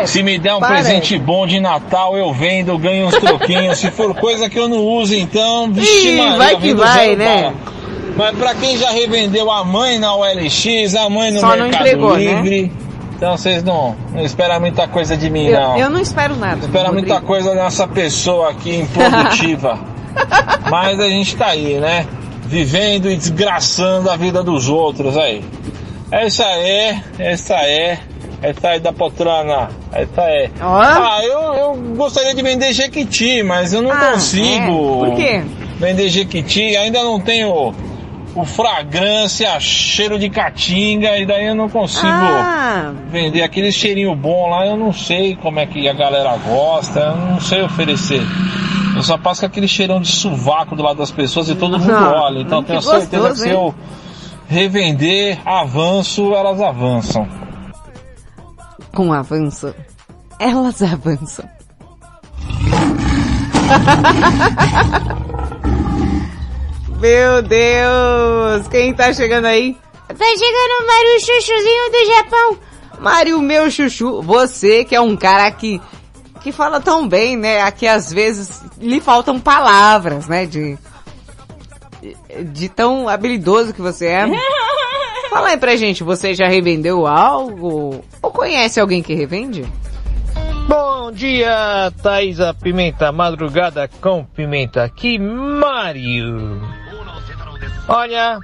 É, Se me der um para presente bom de Natal, eu vendo, ganho uns troquinhos. Se for coisa que eu não uso, então, vixe Ih, Maria, vai que vai, zero né? bala. Mas pra quem já revendeu a mãe na OLX, a mãe no Só não Mercado entregou, né? Livre, então vocês não, não esperam muita coisa de mim, Eu, não. eu não espero nada. Espera muita coisa dessa pessoa aqui improdutiva. Mas a gente tá aí, né? Vivendo e desgraçando a vida dos outros aí. É isso aí, é isso aí. É isso aí da Potrana. É isso aí. Ah, eu, eu gostaria de vender Jequiti, mas eu não Ah, consigo. é? Por quê? Vender Jequiti, ainda não tenho o fragrância, cheiro de caatinga, e daí eu não consigo Ah. vender aquele cheirinho bom lá, eu não sei como é que a galera gosta, eu não sei oferecer. Eu só passo com aquele cheirão de sovaco do lado das pessoas e todo mundo Ah, olha. Então que tenho certeza gostoso, que se hein? eu revender, avanço, elas avançam. Com avanço, elas avançam. Meu Deus! Quem tá chegando aí? Tá chegando o Mario Chuchuzinho do Japão. Mário, meu chuchu, você que é um cara que, que fala tão bem, né? Aqui às vezes lhe faltam palavras, né? De, de tão habilidoso que você é. Fala aí pra gente, você já revendeu algo? Ou conhece alguém que revende? Bom dia, Thaisa Pimenta, madrugada com pimenta. Aqui, Mário. Olha,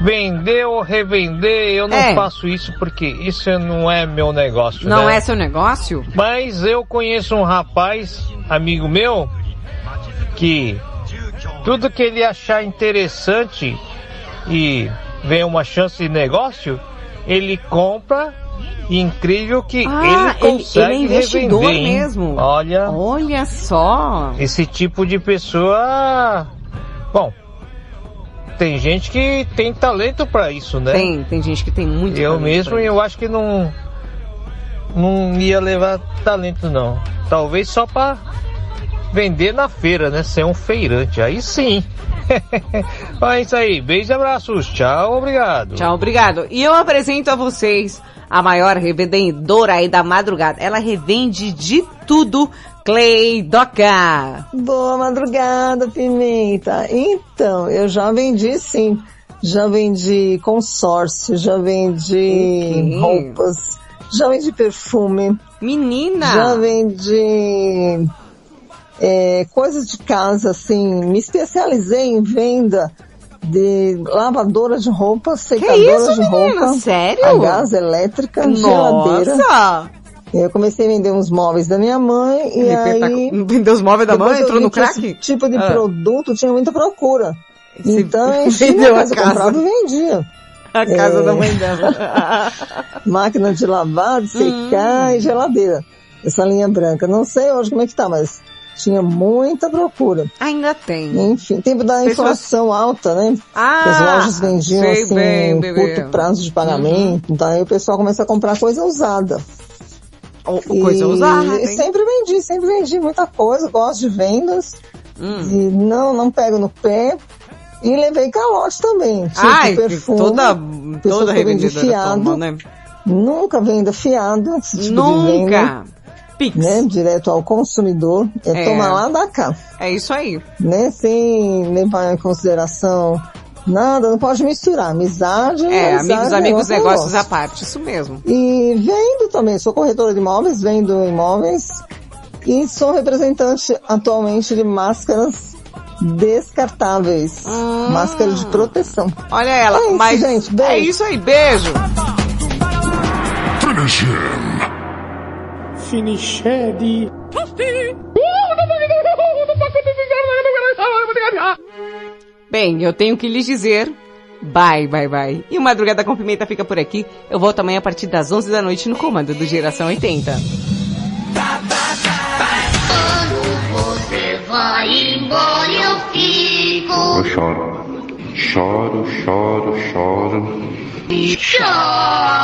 vender ou revender, eu não É. faço isso porque isso não é meu negócio. Não né? é seu negócio? Mas eu conheço um rapaz, amigo meu, que tudo que ele achar interessante e vem uma chance de negócio, ele compra incrível que Ah, ele ele, consegue ele é investidor revender, mesmo. Olha, Olha só. esse tipo de pessoa, bom, tem gente que tem talento para isso, né? Tem, tem gente que tem muito Eu mesmo, eu acho que não não ia levar talento não. Talvez só para vender na feira, né? Ser um feirante. Aí sim. é isso aí. Beijo e abraços. Tchau, obrigado. Tchau, obrigado. E eu apresento a vocês a maior revendedora aí da madrugada. Ela revende de tudo. Clay Doca. Boa madrugada, Pimenta. Então, eu já vendi sim. Já vendi consórcio, já vendi Ok. roupas, já vendi perfume. Menina! Já vendi é, coisas de casa, assim. Me especializei em venda de lavadora de roupa, secadora isso, de menina? roupa. Sério? A gás elétrica, geladeira. Nossa! Eu comecei a vender uns móveis da minha mãe e aí... Vendeu os móveis da mãe? Entrou no crack? Esse tipo de Ah. produto tinha muita procura. Você Então eu vendeu a casa, comprava e vendia. A casa É. da mãe dela. Máquina de lavar, de Hum. secar e geladeira. Essa linha branca. Não sei hoje como é que tá, mas tinha muita procura. Ainda tem. Enfim, tempo da Pessoas- inflação alta, né? Ah, as lojas vendiam sei assim, bem. Uhum. curto prazo de pagamento. Então aí o pessoal começa a comprar coisa usada. coisa E usada, hein? Sempre vendi, sempre vendi muita coisa, gosto de vendas. Hum. E não, não pego no pé. E levei calote também. Tipo Ai, perfume. toda, toda revendedora fiado. toma, né? Nunca venda fiado, tipo Nunca. Venda. Né? Direto ao consumidor. É, É. tomar lá da cá. É isso aí. Né? Sem levar em consideração nada, não pode misturar. Amizade, É, amizade, amigos, amigos, é negócios à parte, isso mesmo. E vendo também, sou corretora de imóveis, vendo imóveis e sou representante atualmente de máscaras descartáveis. Máscara de proteção. Olha ela, É isso, mas gente, beijo. é isso aí, beijo. Finish him. Finiched. Bem, eu tenho que lhes dizer bye, bye, bye. E o Madrugada com Pimenta fica por aqui. Eu volto amanhã a partir das 11 da noite no comando do Geração 80. Você vai embora, eu fico. Eu choro. Choro, choro, choro. Choro.